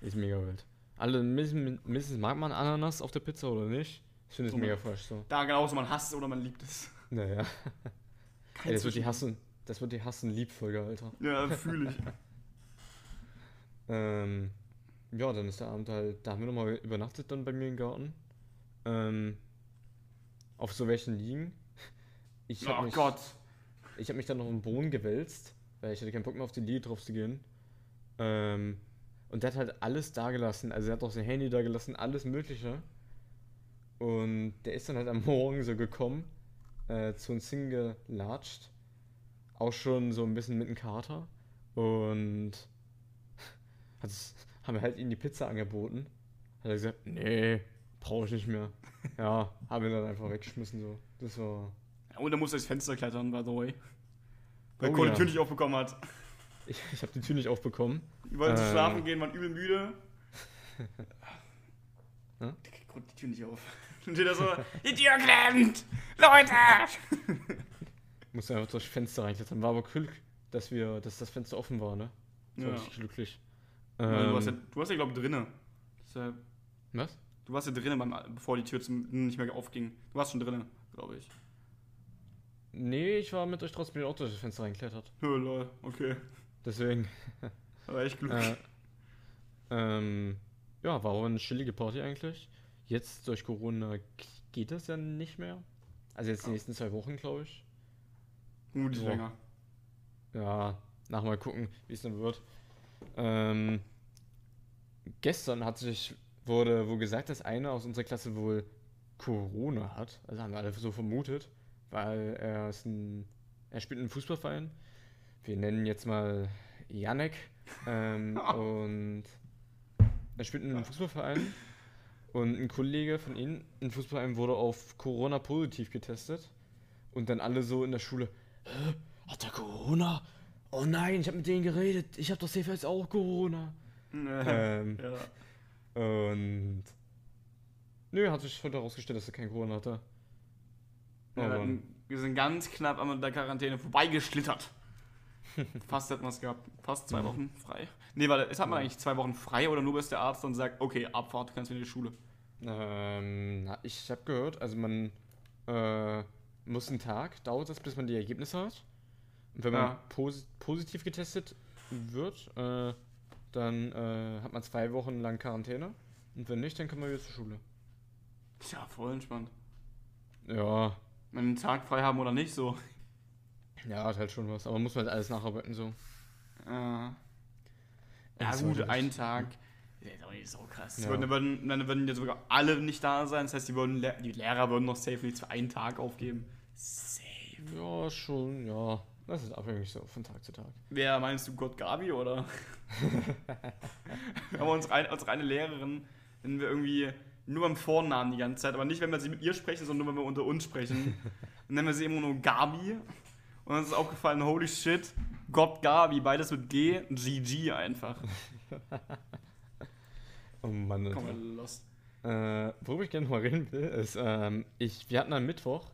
Ist mega wild. Alle missen, mag man Ananas auf der Pizza oder nicht? Ich finde es So, mega fresh so. Da genauso, man hasst es oder man liebt es. Naja. Ey, das wird die Hassen. Das wird die Hassen-Lieb-Folge, Alter. Ja, fühle ich. Ähm, ja, dann ist der Abend halt, da haben wir nochmal übernachtet dann bei mir im Garten. Ähm, auf so welchen liegen. Ich hab oh mich, Gott. Ich habe mich dann noch im Boden gewälzt, weil ich hatte keinen Bock mehr auf die Liege drauf zu gehen. Ähm, und der hat halt alles da gelassen. Also er hat auch sein Handy da gelassen, alles Mögliche. Und der ist dann halt am Morgen so gekommen, äh, zu uns hingelatscht. Auch schon so ein bisschen mit dem Kater. Und hat, haben wir halt ihm die Pizza angeboten. Hat er gesagt, nee, brauche ich nicht mehr. Ja, haben wir dann einfach weggeschmissen so. Das war. Und er muss durchs Fenster klettern, by the way. Weil Oh Cole ja. die Tür nicht aufbekommen hat. Ich, ich habe die Tür nicht aufbekommen. Wir wollten zu Ähm. schlafen gehen, waren übel müde. Der kriegt die Tür nicht auf. Dann steht er so, die Tür klemmt! Leute! Musste einfach durchs Fenster reinklettern. War aber Glück, dass wir, dass das Fenster offen war, ne? Das war Ja. richtig glücklich. Weil du warst ja, Ähm, du ja glaube ich, drinnen. Deshalb- was? Du warst ja drinnen, beim, bevor die Tür zum, nicht mehr aufging. Du warst schon drinnen, glaube ich. Nee, ich war mit euch trotzdem auch durch das Fenster reinklettert. Ja, lol, okay. Deswegen. Aber echt Glück. Äh, ähm, ja, war aber eine chillige Party eigentlich. Jetzt durch Corona geht das ja nicht mehr. Also jetzt die nächsten zwei Wochen, glaube ich. Gut, so. länger. Ja, nach mal gucken, wie es dann wird. Ähm, gestern hat sich, wurde wohl gesagt, dass einer aus unserer Klasse wohl Corona hat. Also haben wir alle so vermutet, weil er ist ein, er spielt in einem Fußballverein. Wir nennen jetzt mal Janek. Ähm, und er spielt in einem Fußballverein. Und ein Kollege von ihnen im Fußballverein wurde auf Corona positiv getestet. Und dann alle so in der Schule, Hä? Hat er Corona? Oh nein, ich habe mit denen geredet. Ich habe doch safe jetzt auch Corona. ähm, ja. Und. Nö, hat sich heute herausgestellt, dass er kein Corona hatte. Ja, wir, sind ganz knapp an der Quarantäne vorbeigeschlittert. Fast hätten wir es gehabt. Fast zwei. Wochen frei. Nee, weil es hat man eigentlich zwei Wochen frei oder nur bis der Arzt dann sagt, okay, Abfahrt, du kannst wieder in die Schule. Ähm, na, ich habe gehört, also man äh, muss einen Tag, dauert das, bis man die Ergebnisse hat. Und wenn man Ja. posi positiv getestet wird, äh, dann äh, hat man zwei Wochen lang Quarantäne. Und wenn nicht, dann kann man wieder zur Schule. Tja, voll entspannt. Ja, Wenn einen Tag frei haben oder nicht, so. ja, hat halt schon was. Aber muss man halt alles nacharbeiten so. Äh, ja, Das gut, sollte ein nicht- Tag. Ja, ist auch nicht so krass. Ja. Würden, würden, dann würden ja sogar alle nicht da sein. Das heißt, die, würden, die Lehrer würden noch safe nichts für einen Tag aufgeben. Safe. Ja, schon, ja. Das ist abhängig so von Tag zu Tag. Wer meinst du, Gott Gabi oder? aber unsere eine, unsere eine Lehrerin, wenn wir irgendwie nur beim Vornamen die ganze Zeit, aber nicht, wenn wir sie mit ihr sprechen, sondern nur, wenn wir unter uns sprechen, dann nennen wir sie immer nur Gabi. Und uns ist aufgefallen, holy shit, Gott Gabi, beides mit G, GG einfach. Oh Mann. Komm mal lost. Äh, worüber ich gerne mal reden will, ist, ähm, ich, wir hatten am Mittwoch,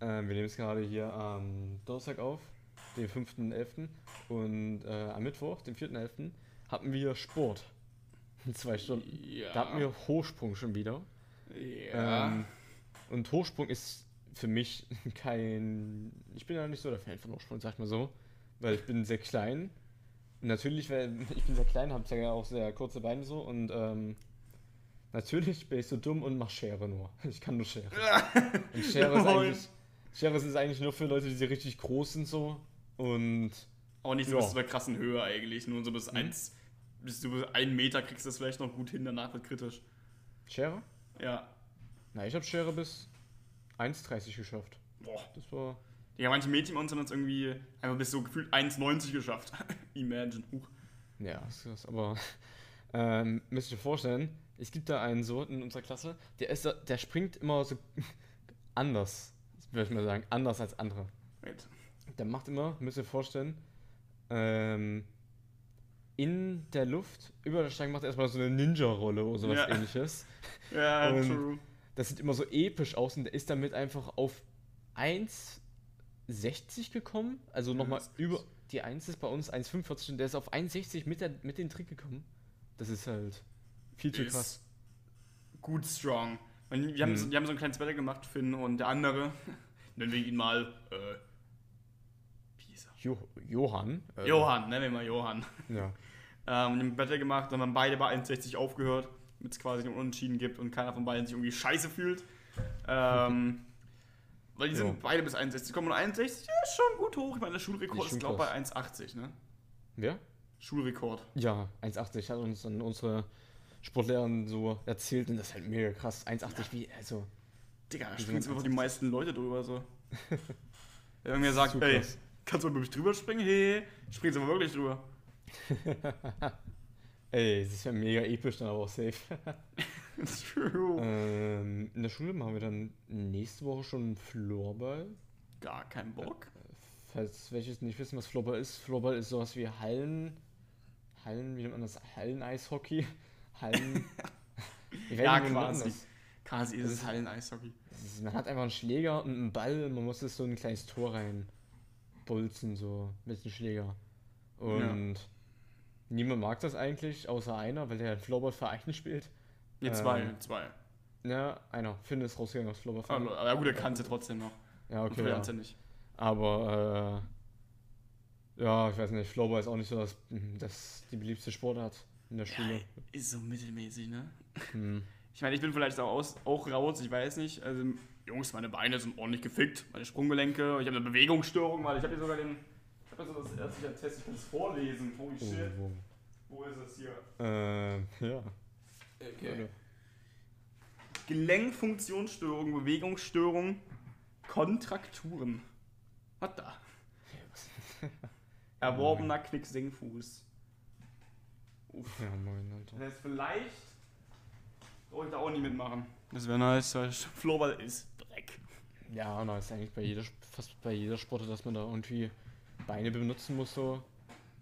äh, wir nehmen es gerade hier am Donnerstag auf, den 5.11. Und äh, am Mittwoch, den 4.11., hatten wir Sport. In zwei Stunden. Ja. Da hatten wir Hochsprung schon wieder. Ja. Ähm, und Hochsprung ist für mich kein. Ich bin ja nicht so der Fan von Hochsprung, sag ich mal so. Weil ich bin sehr klein. Und natürlich, weil ich bin sehr klein, habe ja auch sehr kurze Beine so und ähm, natürlich bin ich so dumm und mach Schere nur. Ich kann nur Schere. Und Schere ist eigentlich. Schere ist eigentlich nur für Leute, die richtig groß sind so. Und Auch nicht so Ja. bis zu der krassen Höhe eigentlich. Nur so bis eins, bis du bis einen Meter kriegst du das vielleicht noch gut hin, danach wird kritisch. Schere? Ja. Na, ich habe Schere bis 1,30 geschafft. Boah. Das war. Ja, manche Mädchen bei uns haben es irgendwie einfach bis so gefühlt 1,90 geschafft. Imagine. Huch. Ja, ist krass, aber ähm, müsst ihr euch vorstellen, es gibt da einen so in unserer Klasse, der ist, da- der springt immer so anders, würde ich mal sagen, anders als andere. Wait. Der macht immer, müsst ihr euch vorstellen, ähm, in der Luft, über der Stange macht er erstmal so eine Ninja-Rolle oder sowas Ja. ähnliches. Ja, Und- true. Das sieht immer so episch aus und der ist damit einfach auf 1,60 gekommen. Also nochmal über. Die 1 ist bei uns 1,45 und der ist auf 1,60 mit, der, mit dem Trick gekommen. Das ist halt viel zu Ist krass. Gut strong. Und wir, haben Mhm. so, wir haben so ein kleines Battle gemacht, Finn und der andere. Nennen wir ihn mal. Äh? Jo Johann. äh, Johann, nennen wir mal Johann. Ja. Ähm, und im Battle gemacht, dann haben beide bei 1,60 aufgehört, damit es quasi einen Unentschieden gibt und keiner von beiden sich irgendwie scheiße fühlt. Ähm, weil die sind Jo. beide bis 61 gekommen und 61 ja, ist schon gut hoch. Ich meine, der Schulrekord Ist glaube ich, bei 1,80, ne? Wer? Schulrekord. Ja, 1,80 hat uns dann unsere Sportlehrerin so erzählt und das ist halt mega krass. 1,80 wie, also. Digga, da springen einfach die 1,80. meisten Leute drüber so. Wenn irgendwer sagt, ey, krass. Kannst du mal über mich drüber springen? Hey, springst aber wirklich drüber. Ey, das ist ja mega episch, dann aber auch safe. True. ähm, in der Schule machen wir dann nächste Woche schon Floorball. Gar kein Bock. Falls welches nicht wissen, was Floorball ist. Floorball ist sowas wie Hallen. Hallen, wie nennt man das? Hallen-Eishockey? Hallen. Ich Ja, nicht, quasi. Quasi ist es Hallen-Eishockey. Man hat einfach einen Schläger und einen Ball und man muss es so in ein kleines Tor rein bolzen, so mit dem Schläger. Und niemand mag das eigentlich, außer einer, weil der in Floorball-Verein spielt. Ne, zwei, Ähm, zwei. Ja, einer. Finn ist rausgegangen aus Floorball-Verein. Aber, aber gut, er kann es ja trotzdem noch. Ja, okay. Ja. ja. nicht. Aber, äh, ja, ich weiß nicht, Floorball ist auch nicht so das, das die beliebte Sportart in der Schule. Ist so mittelmäßig, ne? Hm. Ich meine, ich bin vielleicht auch, aus, auch raus, ich weiß nicht. Also, Jungs, meine Beine sind ordentlich gefickt, meine Sprunggelenke. Ich habe eine Bewegungsstörung, weil ich habe hier sogar den. Ich habe so das ärztliche Test, ich kann es vorlesen. Holy shit. Oh, Wo ist es hier? oh. Äh, ja. Okay. Gelenkfunktionsstörung, Bewegungsstörung, Kontrakturen. Was da? Erworbener Knicksenkfuß. Uff. Ja, moin, Alter. Das heißt, vielleicht brauche ich da auch nicht mitmachen. Das wäre nice, weil Floorball ist Ja, na, ist eigentlich bei jeder, fast bei jeder Sportart, dass man da irgendwie Beine benutzen muss, so.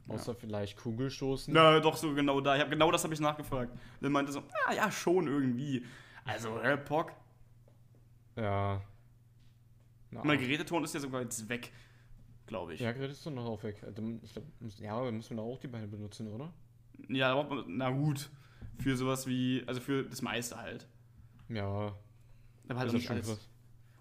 Außer vielleicht Kugelstoßen. Na, doch so genau da. Ich habe genau das habe ich nachgefragt. Dann meinte so, ja, ja, schon irgendwie. Also, Herr Pock. Ja. Na, Mein Geräteton ist ja sogar jetzt weg, glaube ich. ja, Gerät ist doch noch auch weg. Also, Ich glaub, ja, aber muss man da auch die Beine benutzen, oder? Ja, aber- na gut. Für sowas wie, also für das meiste halt. Ja, Aber halt ist auch das nicht alles. krass.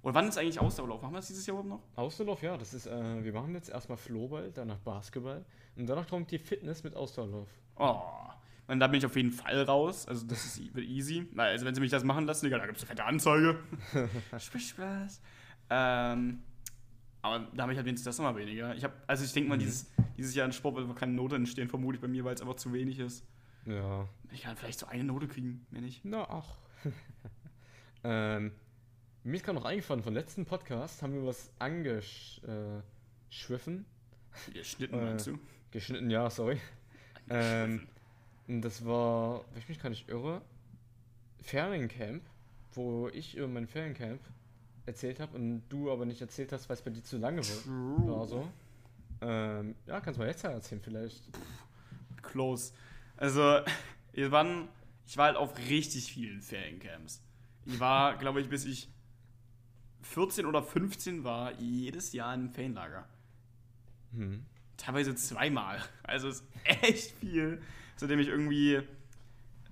Und wann ist eigentlich Ausdauerlauf? Machen wir das dieses Jahr überhaupt noch? Ausdauerlauf, ja, das ist, äh, wir machen jetzt erstmal Floorball, danach Basketball und danach kommt die Fitness mit Ausdauerlauf. Oh. Und da bin ich auf jeden Fall raus. Also das ist e- wird easy. Also wenn sie mich das machen lassen, Digga, da gibt es eine fette Anzeige. Spaß, Spaß. Ähm, aber da habe ich halt wenigstens das nochmal weniger. Ich habe, also ich denke mal, Mhm. dieses, dieses Jahr in Sport wird keine Note entstehen, vermutlich bei mir, weil es einfach zu wenig ist. Ja. Ich kann vielleicht so eine Note kriegen, mehr nicht. Na, ach. ähm, mir ist gerade noch eingefallen, vom letzten Podcast haben wir was angeschwiffen. Geschnitten, Äh, meinst du? Geschnitten, ja, sorry. Ähm, und das war, wenn ich mich gar nicht irre, Feriencamp, wo ich über mein Feriencamp erzählt habe und du aber nicht erzählt hast, weil es bei dir zu lange war. war so. Ähm, ja, kannst du mal jetzt ja erzählen vielleicht. Close. Also, wir waren ich war halt auf richtig vielen Feriencamps. Ich war, glaube ich, bis ich 14 oder 15 war, jedes Jahr in einem Ferienlager. Hm. Teilweise zweimal. Also es ist echt viel. Seitdem ich irgendwie.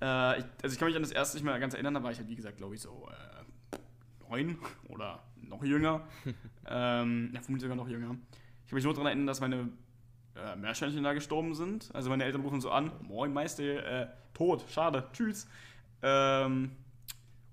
Äh, ich, also ich kann mich an das erste nicht mehr ganz erinnern, da war ich halt, wie gesagt, glaube ich, so äh, neun oder noch jünger. ähm, ja, vermutlich sogar noch jünger. Ich kann mich nur daran erinnern, dass meine äh, Meerschweinchen da gestorben sind. Also meine Eltern rufen so an, moin Meister, äh, tot, schade, tschüss. Ähm,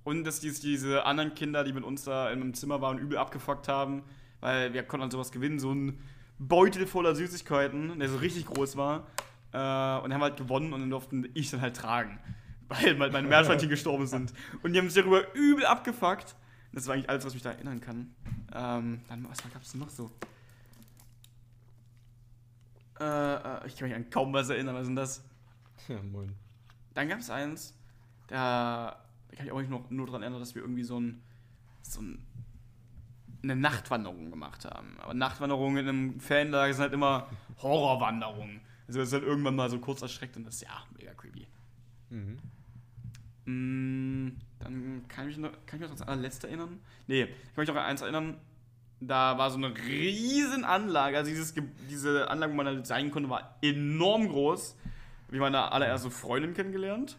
und dass dies, diese anderen Kinder, die mit uns da in einem Zimmer waren, übel abgefuckt haben, weil wir konnten dann sowas gewinnen, so ein Beutel voller Süßigkeiten, der so richtig groß war. Äh, und haben halt gewonnen und dann durften ich dann halt tragen. Weil meine Meerschweinchen gestorben sind. Und die haben sich darüber übel abgefuckt. Das war eigentlich alles, was mich da erinnern kann. Ähm, dann, was gab es denn noch so? Äh, äh, ich kann mich an kaum was erinnern, was sind das? Ja, moin. Dann gab es eins, da kann ich auch nicht noch nur daran erinnern, dass wir irgendwie so ein, so ein eine Nachtwanderung gemacht haben. Aber Nachtwanderungen in einem Fanlager sind halt immer Horrorwanderungen. Also das ist halt irgendwann mal so kurz erschreckt und das ist ja mega creepy. Mhm. Mm, dann kann ich mich noch, kann ich mich noch ans allerletzte erinnern? Nee, ich kann mich noch an eins erinnern. Da war so eine riesen Anlage. Also dieses, diese Anlage, wo man halt sein konnte, war enorm groß. Ich meine allererste Freundin kennengelernt.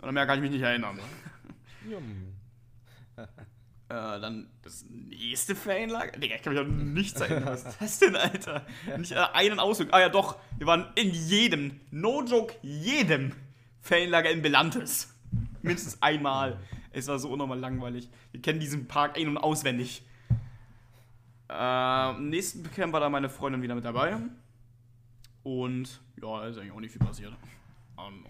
Und an mehr kann ich mich nicht erinnern. Hm. Äh, dann das nächste Ferienlager. Digga, ich kann mich an nichts erinnern. Was ist das denn, Alter? Nicht äh, einen Ausflug. Ah ja, doch. Wir waren in jedem, no joke, jedem Ferienlager in Belantes. Mindestens einmal. Es war so unnormal langweilig. Wir kennen diesen Park ein- und auswendig. Äh, im nächsten Camp war da meine Freundin wieder mit dabei. Und ja, ist eigentlich auch nicht viel passiert.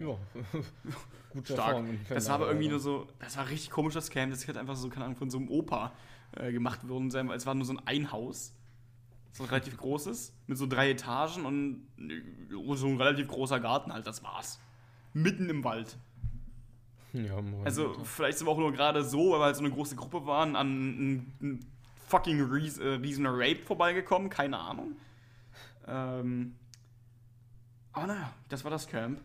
Ja. Gute stark. Erfahrung Das war aber irgendwie nur so, das war richtig komisch, das Camp. Das hätte einfach so, keine Ahnung, von so einem Opa äh, gemacht worden sein. weil Es war nur so ein Einhaus. So ein relativ großes, mit so drei Etagen und äh, so ein relativ großer Garten halt, das war's. Mitten im Wald. Ja, moin. Also, vielleicht sind wir auch nur gerade so, weil wir halt so eine große Gruppe waren, an einem fucking Ries äh, riesen Rape vorbeigekommen, keine Ahnung. Ähm, aber naja, das war das Camp.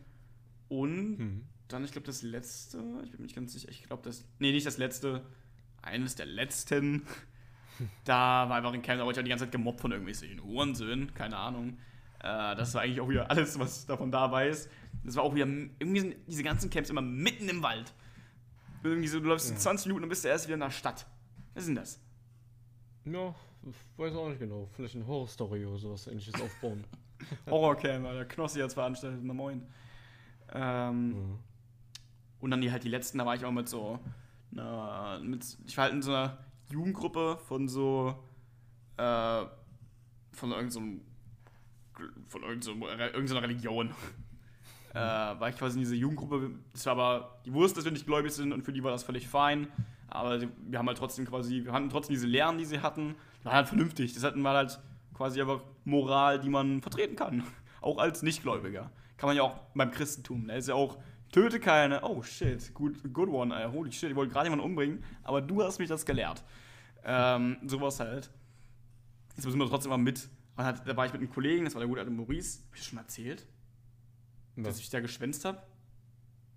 Und Hm. dann, ich glaube, das letzte, ich bin mir nicht ganz sicher, ich glaube, das, nee, nicht das letzte, eines der letzten. da war einfach ein Camp, da wurde ich die ganze Zeit gemobbt von irgendwelchen Hurensöhnen, keine Ahnung. Äh, das war eigentlich auch wieder alles, was davon da weiß. Das war auch wieder, irgendwie sind diese ganzen Camps immer mitten im Wald. Irgendwie so, du läufst Ja. 20 Minuten und bist du erst wieder in der Stadt. Was ist denn das? Ja, ich weiß auch nicht genau. Vielleicht eine Horrorstory oder sowas ähnliches aufbauen. Horrorcamp, Alter. Knossi jetzt veranstaltet, na moin. Ähm, Mhm. Und dann die halt die letzten, da war ich auch mit so, na, mit, ich war halt in so einer Jugendgruppe von so, äh, von irgendeinem, von irgendeiner irgendeiner Religion. äh, war ich quasi in dieser Jugendgruppe, das war aber, die wussten, dass wir nicht gläubig sind und für die war das völlig fein. Aber wir haben halt trotzdem quasi, wir hatten trotzdem diese Lehren, die sie hatten, die waren halt vernünftig. Das hatten wir halt quasi einfach Moral, die man vertreten kann. Auch als Nichtgläubiger. Kann man ja auch beim Christentum. Da ist ja auch, töte keine. Oh shit, good, good one. Ey. Holy shit, ich wollte gerade jemanden umbringen, aber du hast mich das gelehrt. Ähm, sowas halt. Jetzt müssen wir trotzdem mal mit. Halt, da war ich mit einem Kollegen, das war der gute alte Maurice. Hab ich das schon erzählt, dass Was? ich da geschwänzt habe?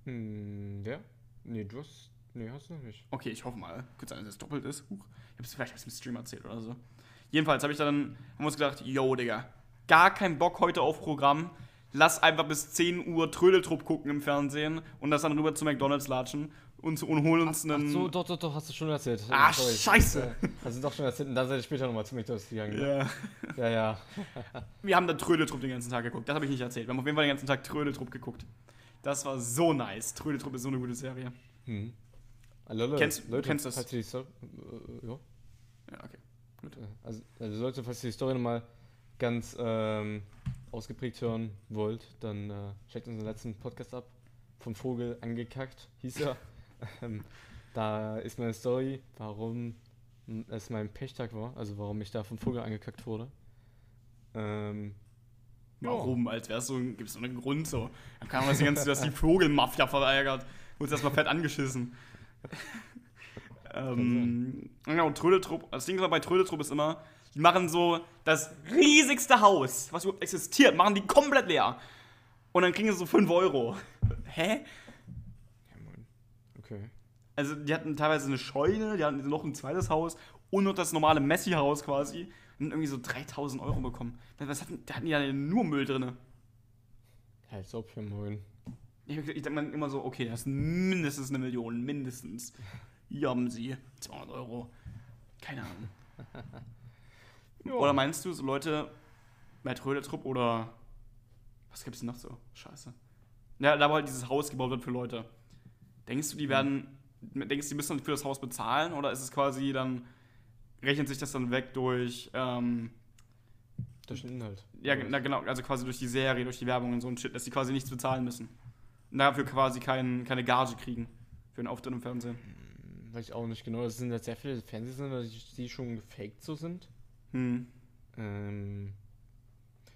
Hm, wer? Nee, du hast. Nee, hast du noch nicht. Okay, ich hoffe mal. Könnte sein, dass es doppelt ist. Huch. Ich hab's vielleicht hab's im Stream erzählt oder so. Jedenfalls habe ich dann, haben wir uns gedacht, yo, Digga, gar kein Bock heute auf Programm. Lass einfach bis 10 Uhr Trödeltrupp gucken im Fernsehen und das dann rüber zu McDonalds latschen und, und holen uns einen. Ach so, doch, doch, doch, hast du schon erzählt. Ah, Sorry. scheiße. Du doch schon erzählt und dann seid ihr später nochmal zu McDonalds gegangen. ne? Ja. Ja, ja. Wir haben da Trödeltrupp den ganzen Tag geguckt. Das habe ich nicht erzählt. Wir haben auf jeden Fall den ganzen Tag Trödeltrupp geguckt. Das war so nice. Trödeltrupp ist so eine gute Serie. Hm. Leute, Kennst- du Leute, kennst das? falls ihr die Story, äh, ja. Ja, okay. Also, also Leute, falls ihr die Story nochmal ganz ähm, ausgeprägt hören wollt, dann äh, checkt unseren letzten Podcast ab. Vom Vogel angekackt, hieß er. ähm, da ist meine Story, warum es mein Pechtag war, also warum ich da vom Vogel angekackt wurde. Ähm, ja. Warum? Als wäre es so, gibt es so einen Grund so. Dann kann man das die ganze dass die Vogelmafia verweigert. Wurde erstmal fett angeschissen. ähm, genau, Trödeltrupp. Das Ding ist aber bei Trödeltrupp ist immer, die machen so das riesigste Haus, was überhaupt existiert, machen die komplett leer. Und dann kriegen sie so 5 Euro. Hä? Okay. Also die hatten teilweise eine Scheune, die hatten noch ein zweites Haus und noch das normale Messi-Haus quasi. Und irgendwie so 3000 Euro bekommen. Was hatten, da hatten die ja nur Müll drin. Als ob für moin. Ich, ich denke mir immer so, okay, das ist mindestens eine Million, mindestens. Hier haben sie 200 Euro. Keine Ahnung. Oder meinst du, so Leute bei Trödeltrupp oder was gibt's denn noch so? Scheiße. Ja, da wo halt dieses Haus gebaut wird für Leute. Denkst du, die werden, denkst du, die müssen dann für das Haus bezahlen oder ist es quasi dann, rechnet sich das dann weg durch, ähm, Durch den Inhalt. ja, na, genau, also quasi durch die Serie, durch die Werbung und so ein Shit, dass die quasi nichts bezahlen müssen. Und dafür quasi kein, keine Gage kriegen für einen Auftritt im Fernsehen. Hm, Weiß ich auch nicht genau. Es sind ja sehr viele Fernsehsender, die schon gefaked so sind. Hm. Ähm,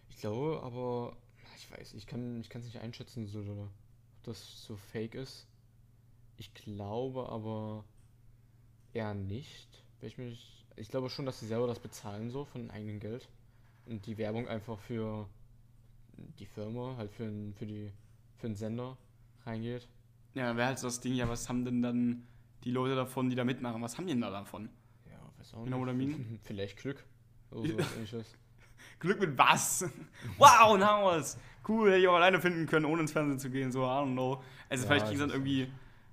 ich glaube aber, ich weiß, ich kann ich es nicht einschätzen, so, ob das so fake ist. Ich glaube aber eher nicht. Ich, mich, ich glaube schon, dass sie selber das bezahlen, so von eigenem Geld. Und die Werbung einfach für die Firma, halt für, den- für, die, für den Sender reingeht. Ja, wäre halt so das Ding, ja, was haben denn dann die Leute davon, die da mitmachen? Was haben die denn da davon? Ja, weiß auch I nicht. mean? Vielleicht Glück. Ähnliches. Glück mit was? wow, ein Haus! Cool, hätte ich auch alleine finden können, ohne ins Fernsehen zu gehen, so, I don't know. Also Ja, vielleicht kriegen sie dann irgendwie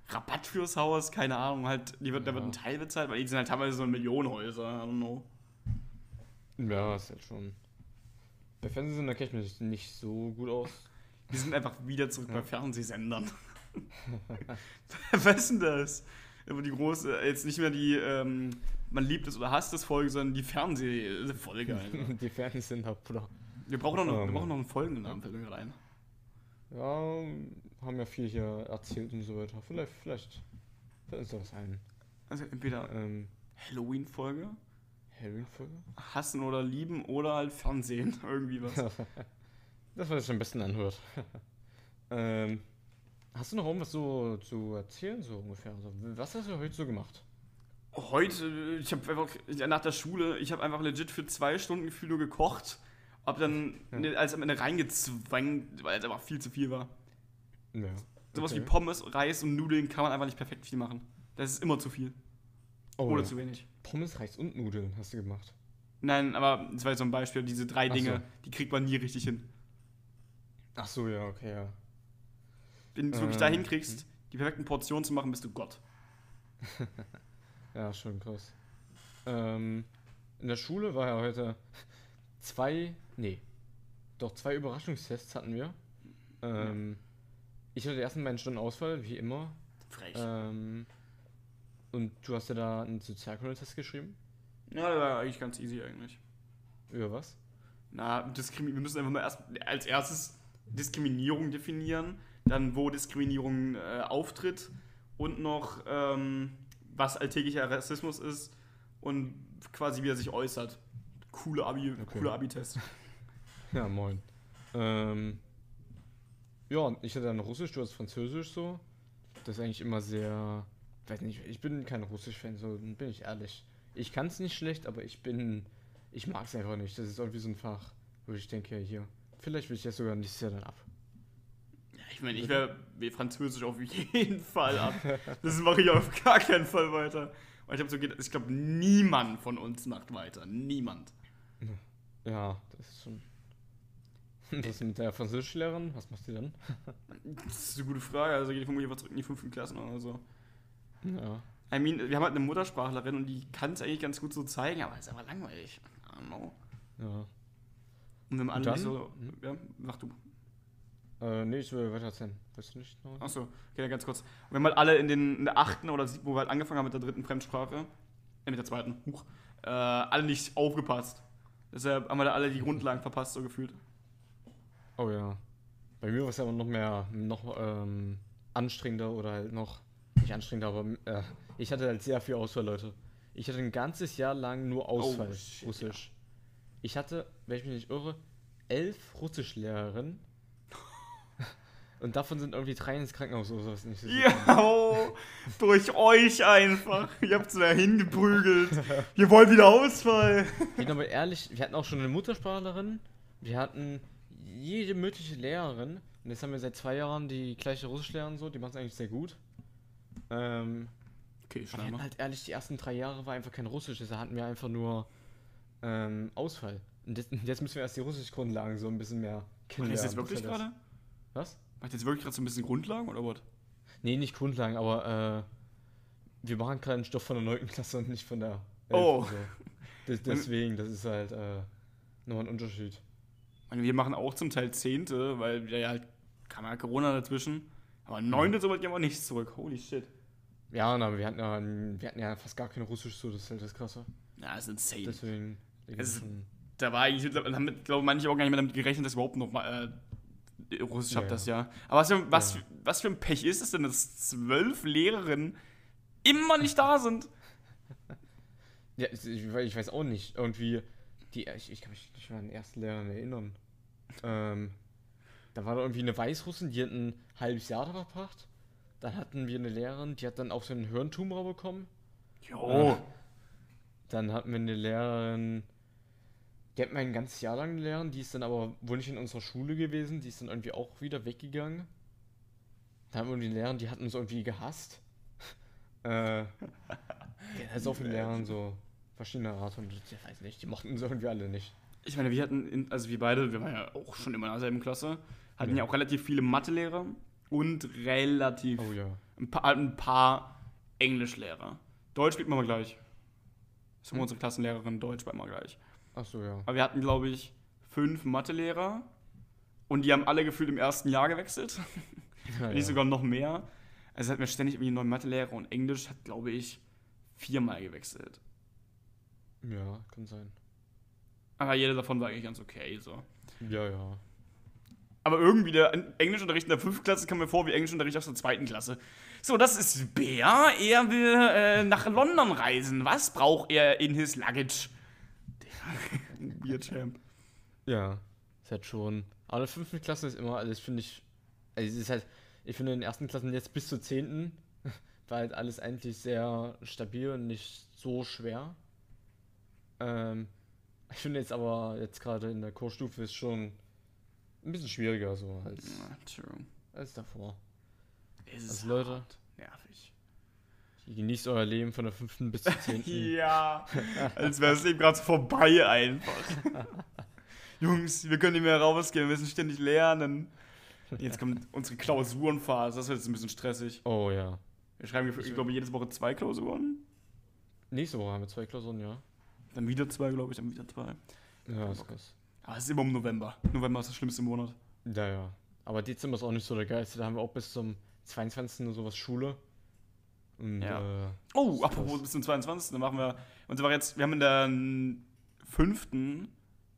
Rabatt fürs Haus, keine Ahnung, halt, die wird, da wird Ja. ein Teil bezahlt, weil die sind halt teilweise so Millionenhäuser, I don't know. Ja, ist halt schon. Bei Fernsehsender kenne ich mich nicht so gut aus. Wir sind einfach wieder zurück Ja. bei Fernsehsendern. Was ist denn das? Aber die große, jetzt nicht mehr die, ähm, man liebt es oder hasst es Folge, sondern die Fernsehfolge. Alter. Die Fernsehsender, Bruder. Wir brauchen noch, Oh, wir brauchen noch einen Folgennamen, fällt mir gerade ein. Ja, haben ja viel hier erzählt und so weiter. Vielleicht, vielleicht fällt uns da was ein. Also entweder Ähm, Halloween-Folge, Halloween-Folge? hassen oder lieben oder halt Fernsehen, irgendwie was. Das, was sich am besten anhört. ähm, hast du noch irgendwas so zu erzählen, so ungefähr? Also, was hast du heute so gemacht? Heute, ich habe einfach nach der Schule, ich habe einfach legit für zwei Stunden gefühlt nur gekocht. Hab dann Ja. alles am Ende reingezwängt, weil es einfach viel zu viel war. Ja. Sowas okay. wie Pommes, Reis und Nudeln kann man einfach nicht perfekt viel machen. Das ist immer zu viel. Oh, oder ja. zu wenig. Pommes, Reis und Nudeln hast du gemacht. Nein, aber das war jetzt so ein Beispiel, diese drei Ach Dinge, so. die kriegt man nie richtig hin. Ach so, ja, okay, ja. Wenn du es wirklich Ähm, dahin kriegst, die perfekten Portionen zu machen, bist du Gott. Ja, schon krass. Ähm, in der Schule war ja heute zwei, nee, doch zwei Überraschungstests hatten wir. Ähm, ich hatte erst in meinen Stunden Ausfall, wie immer. Frech. Ähm, und du hast ja da einen Sozialkunde-Test geschrieben. ja, das war eigentlich ganz easy eigentlich. Über was? Na, Diskrimi wir müssen einfach mal erst als erstes Diskriminierung definieren, dann wo Diskriminierung äh, auftritt und noch ähm, was alltäglicher Rassismus ist und quasi wie er sich äußert. Coole Abi, Okay. cooler Abi-Test. Ja, moin. Ähm, ja, ich hatte dann Russisch, du hast Französisch so. Das ist eigentlich immer sehr. Weiß nicht, ich bin kein Russisch-Fan, so bin ich ehrlich. Ich kann es nicht schlecht, aber ich bin. Ich mag es einfach nicht. Das ist irgendwie so ein Fach, wo ich denke, hier, vielleicht will ich das sogar nächstes Jahr dann ab. Ich meine, ich wäre wär Französisch auf jeden Fall ab. Das mache ich auf gar keinen Fall weiter. Weil ich habe so gedacht, ich glaube, niemand von uns macht weiter. Niemand. Ja, das ist schon. Was ist mit der Französischlehrerin? Was macht sie dann? Das ist eine gute Frage. Also geht vermutlich einfach zurück in die fünften Klassen oder so. Ja. I mean, wir haben halt eine Muttersprachlerin und die kann es eigentlich ganz gut so zeigen, aber es ist aber langweilig. I don't know. Ja. Und wenn man Und dann? so. Ja, mach du. Äh, nee, ich will weiter erzählen. Weißt du nicht noch? Achso, okay, dann ganz kurz. Wir haben halt alle in, den, in der achten oder siebten, wo wir halt angefangen haben mit der dritten Fremdsprache, äh, mit der zweiten, huch, äh, alle nicht aufgepasst. Deshalb haben wir da alle die Grundlagen verpasst, so gefühlt. Oh ja. Bei mir war es aber noch mehr, noch ähm, anstrengender oder halt noch, nicht anstrengender, aber äh, ich hatte halt sehr viel Auswahl, Leute. Ich hatte ein ganzes Jahr lang nur Auswahl, Oh, shit, Russisch. Ich hatte, wenn ich mich nicht irre, elf Russischlehrerinnen. Und davon sind irgendwie drei ins Krankenhaus oder sowas nicht. Ja, oh, durch euch einfach. Ihr habt so dahin geprügelt. Wir wollen wieder Ausfall. Ich bin aber ehrlich, wir hatten auch schon eine Muttersprachlerin, wir hatten jede mögliche Lehrerin und jetzt haben wir seit zwei Jahren die gleiche Russischlehrerin so, die macht es eigentlich sehr gut. Ähm, Okay, aber wir halt ehrlich, die ersten drei Jahre war einfach kein Russisch, da hatten wir einfach nur ähm, Ausfall. Und jetzt, jetzt müssen wir erst die Russisch-Grundlagen so ein bisschen mehr kennenlernen. das jetzt wirklich gerade? Was? Macht jetzt wirklich gerade so ein bisschen Grundlagen oder was? Nee, nicht Grundlagen, aber äh, wir machen gerade einen Stoff von der 9. Klasse und nicht von der 11. Oh. So. Des- deswegen, das ist halt äh, nochmal ein Unterschied. Meine, wir machen auch zum Teil Zehnte, weil wir ja halt kam ja Corona dazwischen. Aber Neunte so weit gehen wir nicht zurück. Holy shit. Ja, na, wir hatten ja, wir hatten ja fast gar kein Russisch, so das ist halt das Krasse. Ja, das ist insane. Deswegen. da war eigentlich, haben, glaube manche auch gar nicht mehr damit gerechnet, dass überhaupt noch mal äh, Russisch Ja, habt ja. das ja. Aber was für, was, Ja. was für ein Pech ist es denn, dass zwölf Lehrerinnen immer nicht da sind? Ja, ich, ich we- ich weiß auch nicht. Irgendwie, die, ich, ich kann mich nicht mehr an den ersten Lehrer erinnern. Ähm, da war da irgendwie eine Weißrussin, die hat ein halbes Jahr da verbracht. Dann hatten wir eine Lehrerin, die hat dann auch so einen Hirntumor bekommen. Jo. Dann hatten wir eine Lehrerin, die hat mein ganzes Jahr lang Lehrerin, die ist dann aber wohl nicht in unserer Schule gewesen, die ist dann irgendwie auch wieder weggegangen. Dann haben wir die Lehrerin, die hat uns irgendwie gehasst. äh, so viele Lehrer so verschiedene Art und ich weiß nicht, die mochten uns irgendwie alle nicht. Ich meine, wir hatten, in, also wir beide, wir waren ja auch schon immer in derselben Klasse, hatten ja, Ja. auch relativ viele Mathelehrer und relativ Oh ja. ein, paar, ein paar Englischlehrer. Deutsch spielt man mal gleich. Das ist Hm. unsere Klassenlehrerin, Deutsch bleibt mal gleich. Ach so, ja. Aber wir hatten, glaube ich, fünf Mathelehrer und die haben alle gefühlt im ersten Jahr gewechselt. ja, nicht sogar noch mehr. Also hatten wir ständig irgendwie einen neuen Mathelehrer und Englisch hat, glaube ich, viermal gewechselt. ja, kann sein. Aber jeder davon war eigentlich ganz okay. So. Ja, ja. Aber irgendwie der Englischunterricht in der fünften Klasse kam mir vor wie Englischunterricht aus der zweiten Klasse. So, das ist Bär. Er will äh, nach London reisen. Was braucht er in his luggage? Weird Champ. Ja, ist halt schon. Aber in der fünften Klasse ist immer alles, finde ich. Also es ist halt, ich finde in den ersten Klassen jetzt bis zur zehnten war halt alles eigentlich sehr stabil und nicht so schwer. Ähm, ich finde jetzt aber jetzt gerade in der Chorstufe ist schon ein bisschen schwieriger so als, Ja, true. als davor. Es ist Also Leute, hart. Nervig. Genießt euer Leben von der fünften bis zur zehnten. Ja, als wäre es eben gerade so vorbei einfach. Jungs, wir können nicht mehr rausgehen, wir müssen ständig lernen. Jetzt kommt unsere Klausurenphase, das wird jetzt ein bisschen stressig. Oh ja. Wir schreiben, ich glaube, jede Woche zwei Klausuren. Nächste Woche haben wir zwei Klausuren, ja. Dann wieder zwei, glaube ich, dann wieder zwei. Ja, ist krass. Aber es ist immer im November. November ist der schlimmste Monat. Ja, ja. Aber Dezember ist auch nicht so der geilste. Da haben wir auch bis zum 22. und sowas Schule. Und, Ja. äh, Oh, apropos bis zum 22. Dann machen wir. Und zwar jetzt, wir haben in der fünften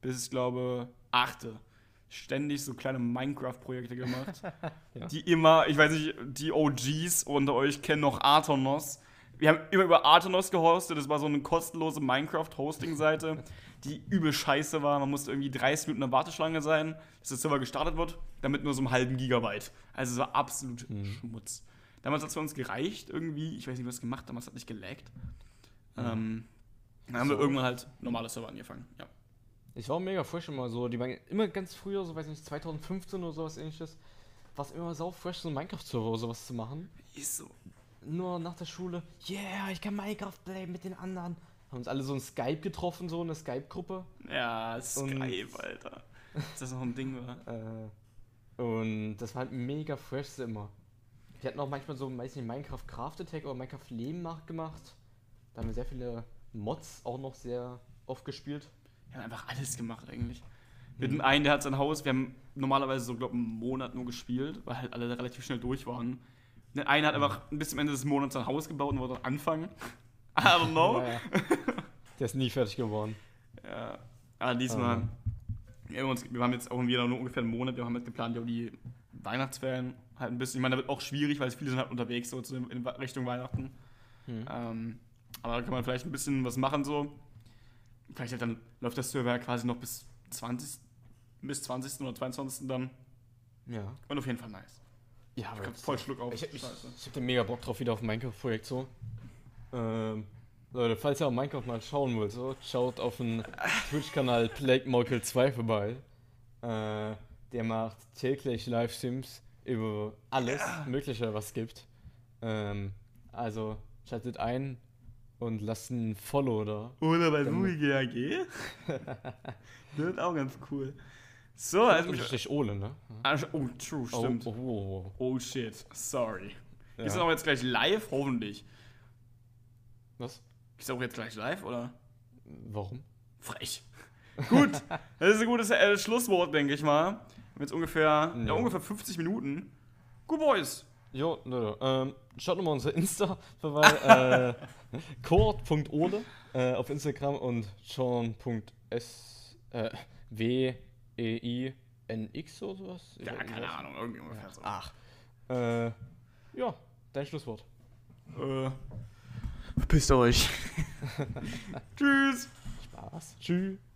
bis, ich glaube, achte ständig so kleine Minecraft-Projekte gemacht. Ja. Die immer, ich weiß nicht, die OGs unter euch kennen noch Artonos. Wir haben immer über Artonos gehostet. Das war so eine kostenlose Minecraft-Hosting-Seite, die übel scheiße war. Man musste irgendwie 30 Minuten in der Warteschlange sein, dass der Server gestartet wird, damit nur so einen halben Gigabyte. Also es war absolut Mhm. Schmutz. Damals hat es für uns gereicht irgendwie. Ich weiß nicht, was gemacht, damals hat nicht gelaggt. Ähm, dann haben wir So. irgendwann halt normale Server angefangen. Ja. ich war mega fresh immer so. Die waren immer ganz früher, so weiß nicht, 2015 oder sowas ähnliches. War es immer sau fresh, so ein Minecraft-Server oder sowas zu machen. Ist so. Nur nach der Schule, yeah, ich kann Minecraft playen mit den anderen. Haben uns alle so in Skype getroffen, so eine Skype-Gruppe. Ja, Skype, Und- Alter. Ist das noch ein Ding, oder? Äh, und das war halt mega fresh so immer. Die hatten auch manchmal so, weiß nicht, Minecraft Craft Attack oder Minecraft Leben nachgemacht. Da haben wir sehr viele Mods auch noch sehr oft gespielt. Wir haben einfach alles gemacht eigentlich. Mit dem einen, der hat sein Haus, wir haben normalerweise so, glaube ich, einen Monat nur gespielt, weil halt alle relativ schnell durch waren. Der eine hat einfach bis zum Ende des Monats sein Haus gebaut und wollte dann anfangen. I don't know. Ja, ja. Der ist nie fertig geworden. Ja. Aber diesmal, Ähm. wir, haben uns, wir haben jetzt auch wieder nur ungefähr einen Monat, wir haben jetzt geplant, ja, die Weihnachtsferien halt ein bisschen. Ich meine, da wird auch schwierig, weil viele sind halt unterwegs so in Richtung Weihnachten. Hm. Ähm, aber da kann man vielleicht ein bisschen was machen so. Vielleicht halt dann läuft der Server quasi noch bis 20. bis 20. oder 22. dann. Ja. Und auf jeden Fall nice. Ja, Ich hab voll Schluck auf. Ich, ich, ich hab da mega Bock drauf, wieder auf Minecraft-Projekt so. Ähm, Leute, falls ihr auf Minecraft mal schauen wollt, so, schaut auf den Twitch-Kanal PlagueMokel2 vorbei. Äh, der macht täglich Livestreams über alles Mögliche, was es gibt. Ähm, Also schaltet ein und lasst ein Follow da. Oder bei GAG. das wird auch ganz cool. So, also. Unterstrich Ole, ne? Ah, Oh, true, stimmt. Oh, oh, oh, Oh shit, sorry. oh. Ist Ja. auch jetzt gleich live? Hoffentlich. Was? Ist auch jetzt gleich live, oder? Warum? Frech. Gut, das ist ein gutes äh, Schlusswort, denke ich mal. Jetzt ungefähr, ja. Ja. ungefähr 50 Minuten. Good Boys. Jo, nö, nö. Ähm, schaut nochmal unser Insta vorbei. äh, Cord.ole äh, auf Instagram und Sean.s äh, W E I N X oder sowas. Ja, keine Ahnung, irgendwie ungefähr so. Ach. Äh, ja, dein Schlusswort. Äh, verpisst euch. Tschüss. Spaß. Tschüss.